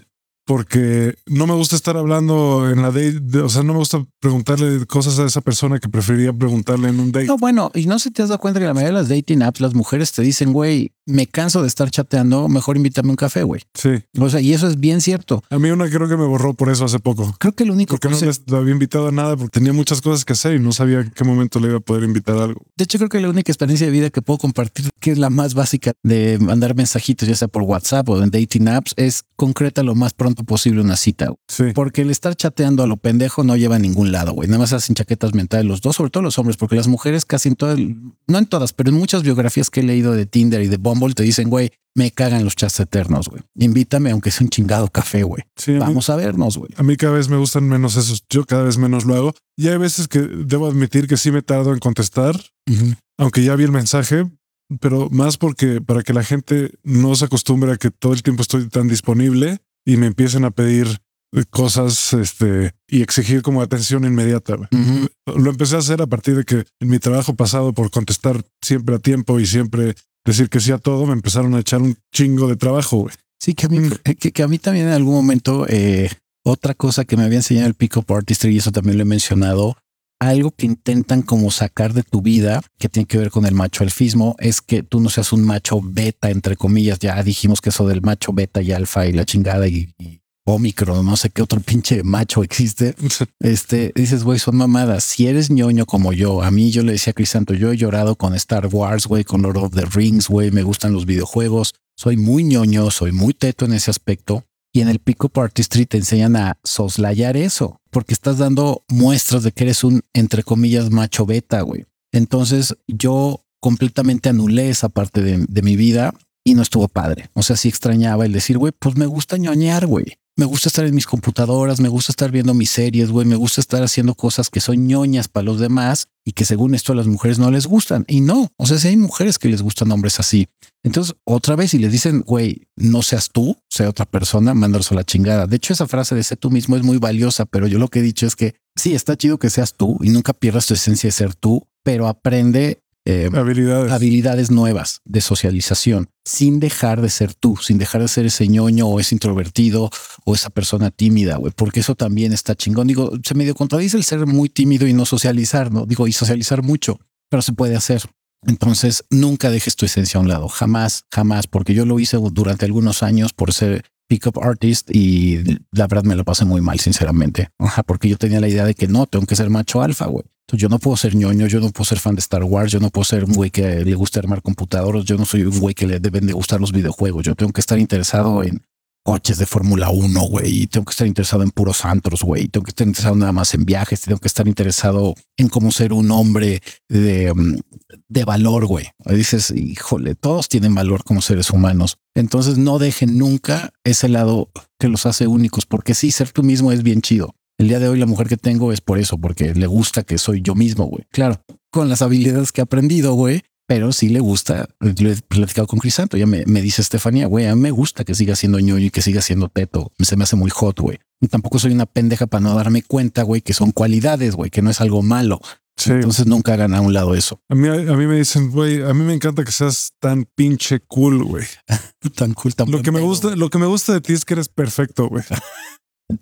porque no me gusta estar hablando en la date, o sea, no me gusta preguntarle cosas a esa persona que preferiría preguntarle en un date. No, bueno, y no se te has dado cuenta que la mayoría de las dating apps, las mujeres te dicen, güey, me canso de estar chateando, mejor invítame un café, güey. Sí. O sea, y eso es bien cierto. A mí una creo que me borró por eso hace poco. Creo que el único Porque no le había invitado a nada porque tenía muchas cosas que hacer y no sabía en qué momento le iba a poder invitar a algo. De hecho, creo que la única experiencia de vida que puedo compartir, que es la más básica de mandar mensajitos, ya sea por WhatsApp o en dating apps, es concreta lo más pronto posible una cita. Sí. Porque el estar chateando a lo pendejo no lleva a ningún lado, güey. Nada más hacen chaquetas mentales los dos, sobre todo los hombres, porque las mujeres casi en todas, no en todas, pero en muchas biografías que he leído de Tinder y de Bumble te dicen, güey, me cagan los chats eternos, güey. Invítame aunque sea un chingado café, güey. Vamos a, vernos, güey. A mí cada vez me gustan menos esos. Yo cada vez menos lo hago. Y hay veces que debo admitir que sí me tardo en contestar, aunque ya vi el mensaje, pero más porque para que la gente no se acostumbre a que todo el tiempo estoy tan disponible y me empiecen a pedir cosas este, y exigir como atención inmediata. Lo empecé a hacer a partir de que en mi trabajo pasado por contestar siempre a tiempo y siempre decir que sí a todo, me empezaron a echar un chingo de trabajo. Sí, que a mí, mm. que, a mí también en algún momento, eh, otra cosa que me había enseñado el Pico Artistry, y eso también lo he mencionado, algo que intentan como sacar de tu vida, que tiene que ver con el macho alfismo, es que tú no seas un macho beta, entre comillas. Ya dijimos que eso del macho beta y alfa y la chingada y, y Omicron, no sé qué otro pinche macho existe. Este dices, güey, son mamadas. Si eres ñoño como yo, a mí yo le decía a Crisanto, yo he llorado con Star Wars, güey, con Lord of the Rings, güey, me gustan los videojuegos. Soy muy ñoño, soy muy teto en ese aspecto. Y en el Pico Party Street te enseñan a soslayar eso, porque estás dando muestras de que eres un, entre comillas, macho beta, güey. Entonces yo completamente anulé esa parte de, de mi vida y no estuvo padre. O sea, sí extrañaba el decir, güey, pues me gusta ñoñar, güey me gusta estar en mis computadoras, me gusta estar viendo mis series, güey, me gusta estar haciendo cosas que son ñoñas para los demás y que según esto a las mujeres no les gustan. Y no, o sea, si hay mujeres que les gustan hombres así. Entonces, otra vez, si les dicen, güey, no seas tú, sea otra persona, mándalos a la chingada. De hecho, esa frase de sé tú mismo es muy valiosa, pero yo lo que he dicho es que sí, está chido que seas tú y nunca pierdas tu esencia de ser tú, pero aprende eh, habilidades. habilidades nuevas de socialización sin dejar de ser tú, sin dejar de ser ese ñoño o ese introvertido o esa persona tímida, güey, porque eso también está chingón. Digo, se medio contradice el ser muy tímido y no socializar, ¿no? Digo, y socializar mucho, pero se puede hacer. Entonces, nunca dejes tu esencia a un lado, jamás, jamás, porque yo lo hice durante algunos años por ser pickup artist y la verdad me lo pasé muy mal, sinceramente. Ajá, porque yo tenía la idea de que no, tengo que ser macho alfa, güey. Yo no puedo ser ñoño, yo no puedo ser fan de Star Wars, yo no puedo ser un güey que le gusta armar computadoras, yo no soy un güey que le deben de gustar los videojuegos, yo tengo que estar interesado en coches de Fórmula 1, güey, y tengo que estar interesado en puros antros, güey, tengo que estar interesado nada más en viajes, tengo que estar interesado en cómo ser un hombre de, mm, de valor, güey. Dices, híjole, todos tienen valor como seres humanos. Entonces no dejen nunca ese lado que los hace únicos, porque sí, ser tú mismo es bien chido. El día de hoy la mujer que tengo es por eso, porque le gusta que soy yo mismo, güey. Claro, con las habilidades que he aprendido, güey, pero sí le gusta. Lo he platicado con Crisanto. Ya me, me dice Estefanía, güey, a mí me gusta que siga siendo ñoño y que siga siendo teto. Se me hace muy hot, güey. Tampoco soy una pendeja para no darme cuenta, güey, que son cualidades, güey, que no es algo malo. Sí. Entonces nunca hagan a un lado eso. A mí, a mí me dicen, güey, a mí me encanta que seas tan pinche cool, güey. tan cool, tan Lo que me gusta, lo que me gusta de ti es que eres perfecto, güey. lo,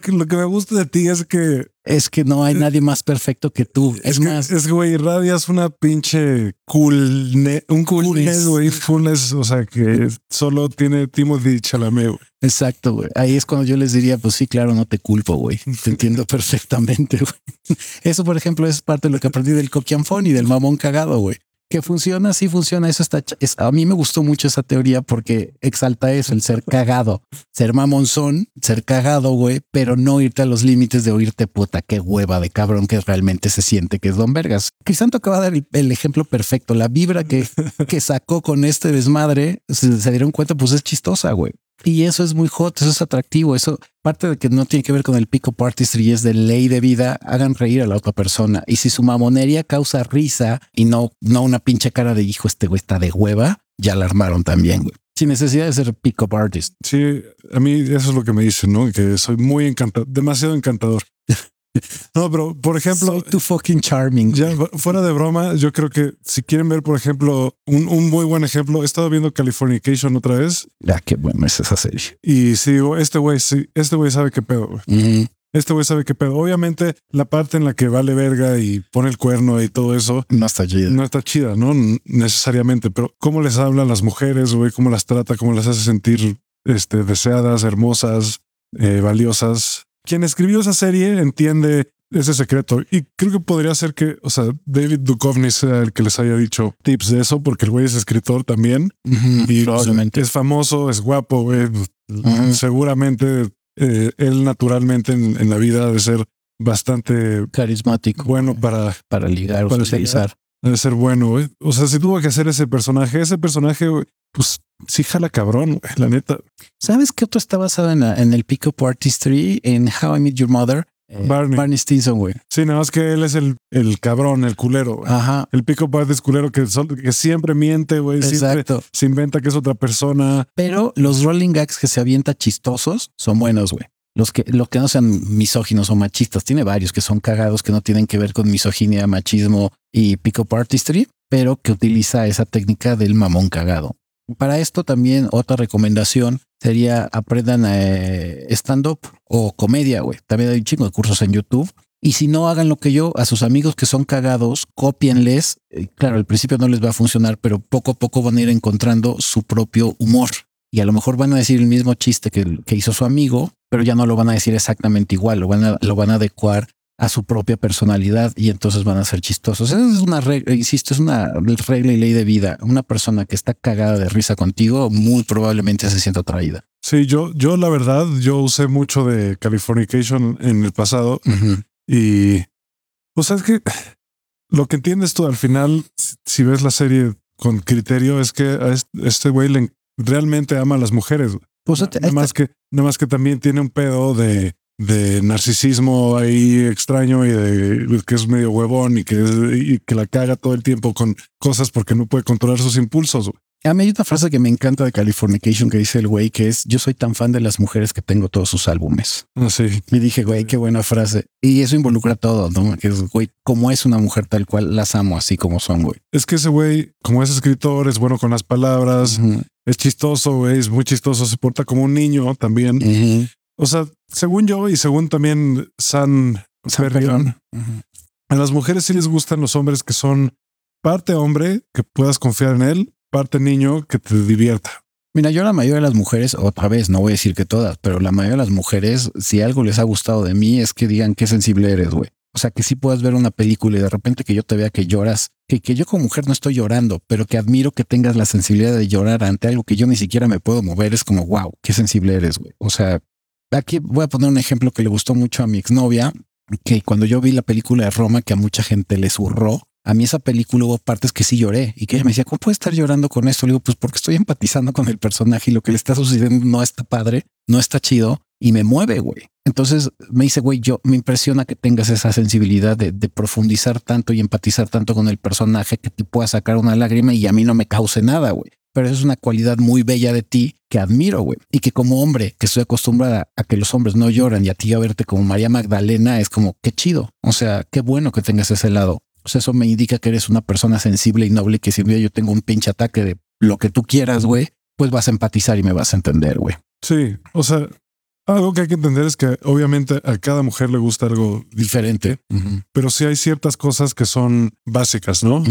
que, lo que me gusta de ti es que es que no hay nadie más perfecto que tú. Es, es más, es güey, irradias una pinche cool, un coolness, güey, coolness, o sea que solo tiene Timothy Chalamet. Güey. Exacto, güey. Ahí es cuando yo les diría, pues sí, claro, no te culpo, güey. Te entiendo perfectamente, güey. Eso, por ejemplo, es parte de lo que aprendí del coquianfón y del mamón cagado, güey que funciona, sí funciona. Eso está. Es, a mí me gustó mucho esa teoría porque exalta eso, el ser cagado, ser mamonzón, ser cagado, güey, pero no irte a los límites de oírte puta, qué hueva de cabrón que realmente se siente que es Don Vergas. Crisanto acaba de dar el, ejemplo perfecto. La vibra que, que sacó con este desmadre, se dieron cuenta, pues es chistosa, güey. Y eso es muy hot, eso es atractivo, eso parte de que no tiene que ver con el pico artistry es de ley de vida, hagan reír a la otra persona. Y si su mamonería causa risa y no, no una pinche cara de hijo, este güey está de hueva, ya la armaron también, güey. Sin necesidad de ser pick-up artist. Sí, a mí eso es lo que me dicen, ¿no? Que soy muy encantador, demasiado encantador. No, pero por ejemplo, Soy fucking charming. Ya fuera de broma, yo creo que si quieren ver, por ejemplo, un, un muy buen ejemplo, he estado viendo Californication otra vez. Ya, qué bueno es esa serie. Y sí, este güey, sí, este güey sabe qué pedo. Güey. Mm. Este güey sabe qué pedo. Obviamente, la parte en la que vale verga y pone el cuerno y todo eso no está chida. No está chida, no necesariamente, pero cómo les habla a las mujeres, güey, cómo las trata, cómo las hace sentir este, deseadas, hermosas, eh, valiosas quien escribió esa serie entiende ese secreto y creo que podría ser que, o sea, David Duchovny sea el que les haya dicho tips de eso, porque el güey es escritor también uh -huh, y probablemente. es famoso, es guapo, güey. Uh -huh. Seguramente eh, él naturalmente en, en, la vida debe ser bastante carismático, bueno para para ligar o para socializar. Debe ser bueno, güey. O sea, si tuvo que hacer ese personaje, ese personaje, güey, pues sí jala cabrón, la neta. ¿Sabes qué otro está basado en, la, en el Pick-up Artistry, en How I Met Your Mother? Eh, Barney. Barney Stinson, güey. Sí, nada más que él es el, el cabrón, el culero. Güey. Ajá. El pico artist culero que, son, que siempre miente, güey. Siempre Exacto. se inventa que es otra persona. Pero los rolling gags que se avienta chistosos son buenos, güey. Los que, los que no sean misóginos o machistas, tiene varios que son cagados que no tienen que ver con misoginia, machismo y pick-up artistry, pero que utiliza esa técnica del mamón cagado. Para esto también otra recomendación sería aprendan eh, stand-up o comedia, güey. También hay un chingo de cursos en YouTube. Y si no hagan lo que yo, a sus amigos que son cagados, copienles. Eh, claro, al principio no les va a funcionar, pero poco a poco van a ir encontrando su propio humor. Y a lo mejor van a decir el mismo chiste que, que hizo su amigo, pero ya no lo van a decir exactamente igual, lo van a, lo van a adecuar a su propia personalidad y entonces van a ser chistosos. Esa es una regla, insisto, es una regla y ley de vida. Una persona que está cagada de risa contigo muy probablemente se sienta atraída. Sí, yo, yo la verdad, yo usé mucho de Californication en el pasado uh -huh. y, o sea, es que lo que entiendes tú al final, si ves la serie con criterio, es que a este güey realmente ama a las mujeres. Pues nada, nada más que, nada más que también tiene un pedo de de narcisismo ahí extraño y de que es medio huevón y que, y que la caga todo el tiempo con cosas porque no puede controlar sus impulsos. A mí hay una frase que me encanta de Californication que dice el güey que es yo soy tan fan de las mujeres que tengo todos sus álbumes. Así. Y dije, güey, qué buena frase. Y eso involucra todo, ¿no? Que es, güey, como es una mujer tal cual, las amo así como son, güey. Es que ese güey, como es escritor, es bueno con las palabras, es chistoso, güey, es muy chistoso, se porta como un niño también. O sea, según yo y según también San, San Perrión, a las mujeres sí les gustan los hombres que son parte hombre, que puedas confiar en él, parte niño, que te divierta. Mira, yo la mayoría de las mujeres, otra vez, no voy a decir que todas, pero la mayoría de las mujeres, si algo les ha gustado de mí, es que digan qué sensible eres, güey. O sea, que sí puedas ver una película y de repente que yo te vea que lloras, que, que yo como mujer no estoy llorando, pero que admiro que tengas la sensibilidad de llorar ante algo que yo ni siquiera me puedo mover, es como, wow, qué sensible eres, güey. O sea, aquí voy a poner un ejemplo que le gustó mucho a mi exnovia, que cuando yo vi la película de Roma, que a mucha gente le zurró, a mí esa película hubo partes que sí lloré y que ella me decía, ¿cómo puede estar llorando con esto? Le digo, pues porque estoy empatizando con el personaje y lo que le está sucediendo no está padre, no está chido y me mueve, güey. Entonces me dice, güey, yo me impresiona que tengas esa sensibilidad de, de profundizar tanto y empatizar tanto con el personaje que te pueda sacar una lágrima y a mí no me cause nada, güey. Pero eso es una cualidad muy bella de ti que admiro, güey. Y que como hombre, que estoy acostumbrada a que los hombres no lloran y a ti a verte como María Magdalena, es como, qué chido. O sea, qué bueno que tengas ese lado. O sea, eso me indica que eres una persona sensible y noble que si un día yo tengo un pinche ataque de lo que tú quieras, güey, pues vas a empatizar y me vas a entender, güey. Sí, o sea, algo que hay que entender es que obviamente a cada mujer le gusta algo Diferente. Pero sí hay ciertas cosas que son básicas, ¿no?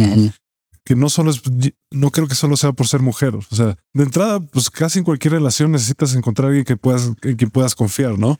Que no solo es, no creo que solo sea por ser mujer. O sea, de entrada, pues casi en cualquier relación necesitas encontrar a alguien que puedas, en quien puedas confiar, ¿no?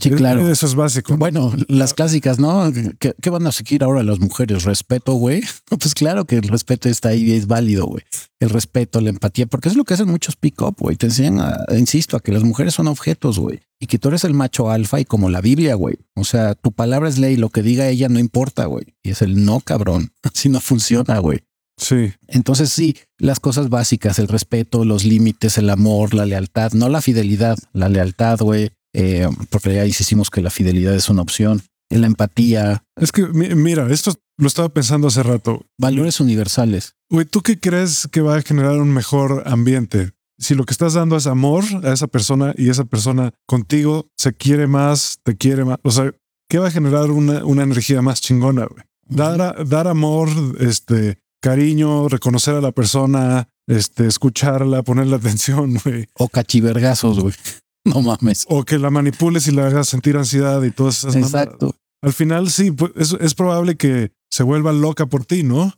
Sí, claro. Eso es básico. Bueno, las clásicas, ¿no? ¿Qué, qué van a seguir ahora las mujeres? ¿Respeto, güey? Pues claro que el respeto está ahí y es válido, güey. El respeto, la empatía, porque es lo que hacen muchos pick-up, güey. Te enseñan, a, insisto, a que las mujeres son objetos, güey. Y que tú eres el macho alfa y como la Biblia, güey. O sea, tu palabra es ley, lo que diga ella no importa, güey. Y es el no, cabrón. Así no funciona, güey. Sí, Entonces sí, las cosas básicas, el respeto, los límites, el amor, la lealtad, no la fidelidad, la lealtad, güey, eh, porque ya insistimos que la fidelidad es una opción, la empatía, es que mi- mira, esto lo estaba pensando hace rato. valores universales. Güey, ¿tú qué crees que va a generar un mejor ambiente? Si lo que estás dando es amor a esa persona y esa persona contigo se quiere más, te quiere más, o sea, ¿qué va a generar una, una energía más chingona? güey? Dar, dar amor, este, cariño, reconocer a la persona, este, escucharla, ponerle atención, güey. O cachivergazos, güey. No mames. O que la manipules y la hagas sentir ansiedad y todas esas mamadas. Exacto. Al final, sí, pues, es, es probable que se vuelva loca por ti, ¿no?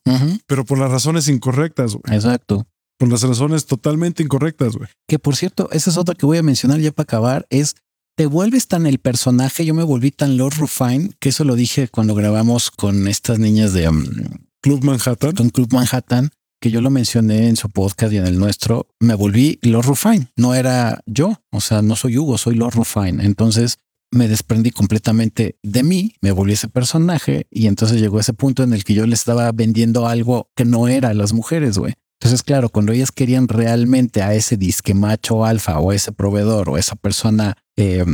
Pero por las razones incorrectas, güey. Exacto. Por las razones totalmente incorrectas, güey. Que por cierto, esa es otra que voy a mencionar ya para acabar, es te vuelves tan el personaje, yo me volví tan Lord Rufine, que eso lo dije cuando grabamos con estas niñas de um, Club Manhattan. con Club Manhattan, que yo lo mencioné en su podcast y en el nuestro, me volví Lord Rufine. No era yo, o sea, no soy Hugo, soy Lord Rufine. Entonces me desprendí completamente de mí, me volví ese personaje y entonces llegó ese punto en el que yo le estaba vendiendo algo que no era a las mujeres, güey. Entonces, claro, cuando ellas querían realmente a ese disque macho alfa o ese proveedor o esa persona eh,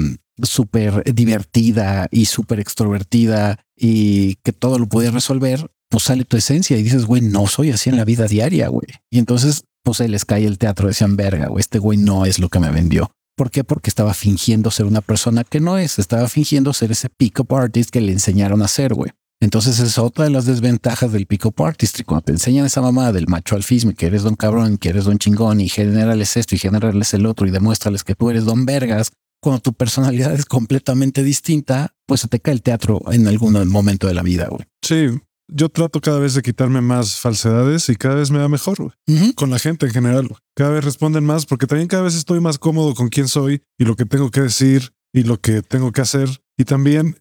súper divertida y súper extrovertida y que todo lo podía resolver, pues sale tu esencia y dices, güey, no soy así en la vida diaria, güey. Y entonces, pues se les cae el teatro, decían, verga, güey, este güey no es lo que me vendió. ¿Por qué? Porque estaba fingiendo ser una persona que no es, estaba fingiendo ser ese pick-up artist que le enseñaron a ser, güey. Entonces es otra de las desventajas del pick-up artist. Y cuando te enseñan esa mamá del macho alfismo, que eres don cabrón, que eres don chingón, y generales esto y generales el otro, y demuéstrales que tú eres don vergas, cuando tu personalidad es completamente distinta, pues se te cae el teatro en algún momento de la vida, güey. Sí, yo trato cada vez de quitarme más falsedades y cada vez me va mejor con la gente en general. Cada vez responden más porque también cada vez estoy más cómodo con quién soy y lo que tengo que decir y lo que tengo que hacer. Y también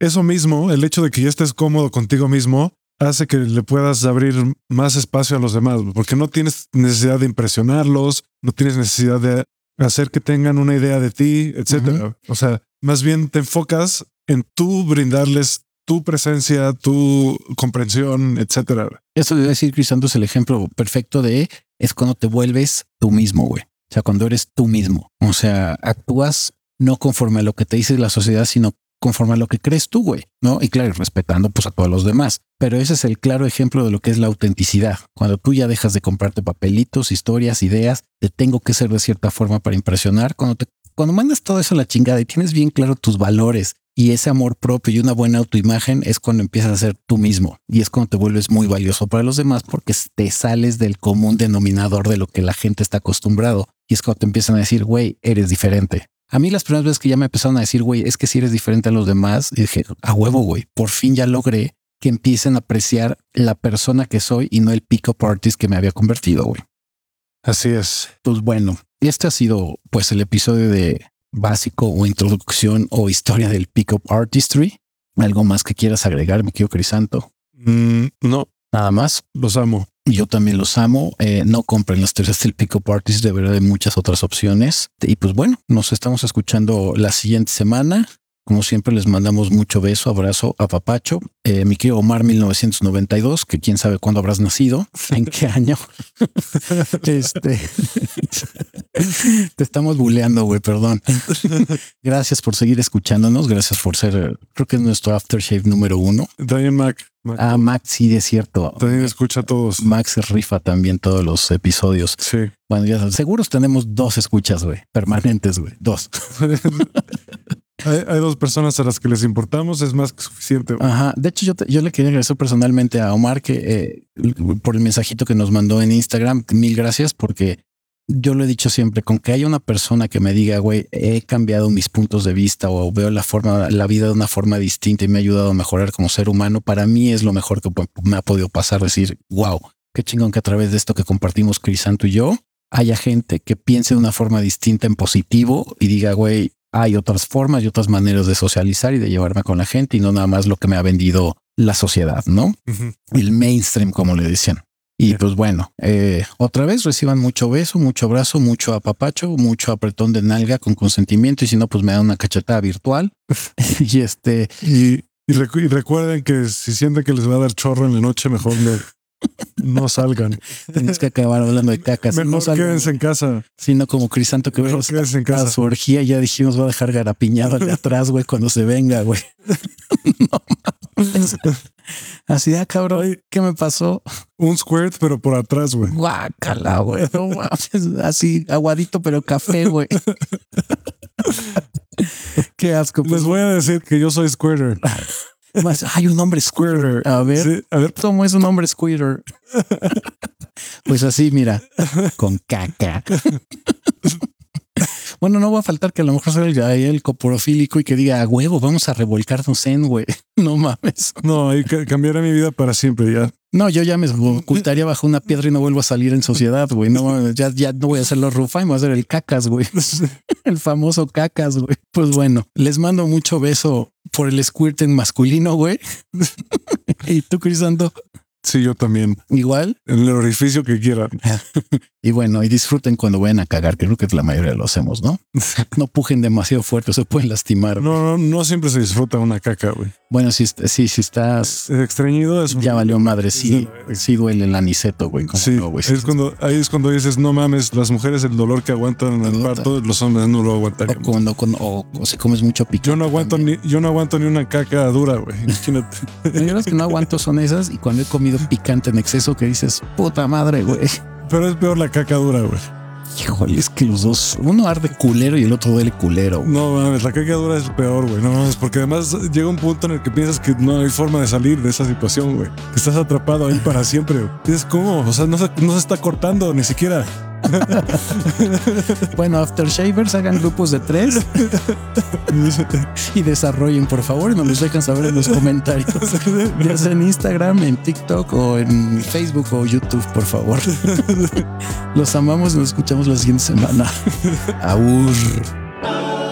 eso mismo, el hecho de que ya estés cómodo contigo mismo, hace que le puedas abrir más espacio a los demás, porque no tienes necesidad de impresionarlos, no tienes necesidad de hacer que tengan una idea de ti, etcétera. O sea, más bien te enfocas en tú brindarles tu presencia, tu comprensión, etcétera. Eso debe decir, Crisanto, es el ejemplo perfecto de es cuando te vuelves tú mismo, güey. O sea, cuando eres tú mismo. O sea, actúas no conforme a lo que te dice la sociedad, sino conforme a lo que crees tú, güey, ¿no? Y claro, respetando pues a todos los demás. Pero ese es el claro ejemplo de lo que es la autenticidad. Cuando tú ya dejas de comprarte papelitos, historias, ideas, te tengo que ser de cierta forma para impresionar, cuando te cuando mandas todo eso a la chingada y tienes bien claro tus valores y ese amor propio y una buena autoimagen es cuando empiezas a ser tú mismo y es cuando te vuelves muy valioso para los demás porque te sales del común denominador de lo que la gente está acostumbrado y es cuando te empiezan a decir, güey, eres diferente. A mí las primeras veces que ya me empezaron a decir, güey, es que si eres diferente a los demás, dije, a huevo, güey, por fin ya logré que empiecen a apreciar la persona que soy y no el pick-up artist que me había convertido, güey. Así es. Pues bueno, este ha sido pues el episodio de básico o introducción o historia del Pickup Artistry. ¿Algo más que quieras agregar, mi querido Crisanto? Mm, no, Nada más. los amo. Yo también los amo. Eh, no compren las teorías del Pickup Artist, de verdad hay muchas otras opciones. Y pues bueno, nos estamos escuchando la siguiente semana. Como siempre, les mandamos mucho beso, abrazo a Papacho. Eh, mi querido Omar 1992, que quién sabe cuándo habrás nacido, en qué año. este te estamos buleando, güey, perdón. Gracias por seguir escuchándonos. Gracias por ser, creo que es nuestro aftershave número uno. También Mac. Mac Ah, Max, sí, es cierto. también escucha a todos. Max rifa también todos los episodios. Sí. Bueno, ya sabes, seguros tenemos dos escuchas, güey, permanentes, güey, dos. hay, hay dos personas a las que les importamos. Es más que suficiente. Ajá. De hecho, yo, te- yo le quería agradecer personalmente a Omar que eh, por el mensajito que nos mandó en Instagram. Mil gracias porque yo lo he dicho siempre, con que haya una persona que me diga, güey, he cambiado mis puntos de vista o veo la forma, la vida de una forma distinta y me ha ayudado a mejorar como ser humano, para mí es lo mejor que me ha podido pasar. Decir, wow, qué chingón que a través de esto que compartimos Crisanto y yo, haya gente que piense de una forma distinta en positivo y diga, güey, hay otras formas y otras maneras de socializar y de llevarme con la gente y no nada más lo que me ha vendido la sociedad, ¿no? El mainstream, como le decían. Y pues bueno, eh, otra vez reciban mucho beso, mucho abrazo, mucho apapacho, mucho apretón de nalga con consentimiento y si no, pues me dan una cachetada virtual. y este, Y, y, recu- y recuerden que si sienten que les va a dar chorro en la noche, mejor no, no salgan. tienes que acabar hablando de cacas. Mejor no salgan, quédense en casa. sino como Crisanto que vemos quédense en a casa. su orgía, ya dijimos va a dejar garapiñado al de atrás, güey, cuando se venga, güey. no mames. Así, ah, cabrón, ¿qué me pasó? Un squirt, pero por atrás, güey. Guácala, güey. No mames, así aguadito, pero café, güey. Qué asco. Les Pues, voy a decir que yo soy squirter. más, hay un hombre squirter. A ver, Sí, a ver, ¿cómo es un hombre squirter? pues así, mira, con caca. Bueno, no va a faltar que a lo mejor sea el, ahí el coporofílico y que diga, a huevo, vamos a revolcarnos en, güey. No mames. no, ca- cambiará mi vida para siempre ya. No, yo ya me ocultaría bajo una piedra y no vuelvo a salir en sociedad, güey. No, ya, ya no voy a hacer los Rufai, voy a hacer el cacas, güey. El famoso cacas, güey. Pues bueno, les mando mucho beso por el squirting masculino, güey. y tú, Crisanto, Sí, yo también. igual. En el orificio que quieran. Y bueno, y disfruten cuando vayan a cagar, que creo que la mayoría lo hacemos, ¿no? No pujen demasiado fuerte, se pueden lastimar. No, no, no siempre se disfruta una caca, güey. Bueno, si, sí, si estás, Es extrañido, es ya valió madre, sí, sí duele el aniceto, güey. ¿cómo Sí, no, güey? es cuando ahí es cuando dices, no mames, las mujeres el dolor que aguantan en el parto, los hombres no lo O aguantarían. cuando, cuando- o, o si comes mucho picante. Yo no aguanto ni, yo no aguanto ni una caca dura, güey. Imagínate. Yo las que no aguanto son esas y cuando he comido picante en exceso que dices, puta madre, güey. Pero es peor la caca dura, güey. Híjole, es que los dos, uno arde culero y el otro duele culero. güey. No mames, la caca dura es peor, güey. No mames, porque además llega un punto en el que piensas que no hay forma de salir de esa situación, güey. Estás atrapado ahí para siempre. güey. Dices, ¿cómo? O sea, no se, no se está cortando ni siquiera. Bueno, aftershavers hagan grupos de tres y desarrollen, por favor, y nos los dejan saber en los comentarios. Ya sea en Instagram, en TikTok o en Facebook o YouTube, por favor. Los amamos y nos escuchamos la siguiente semana. Aur.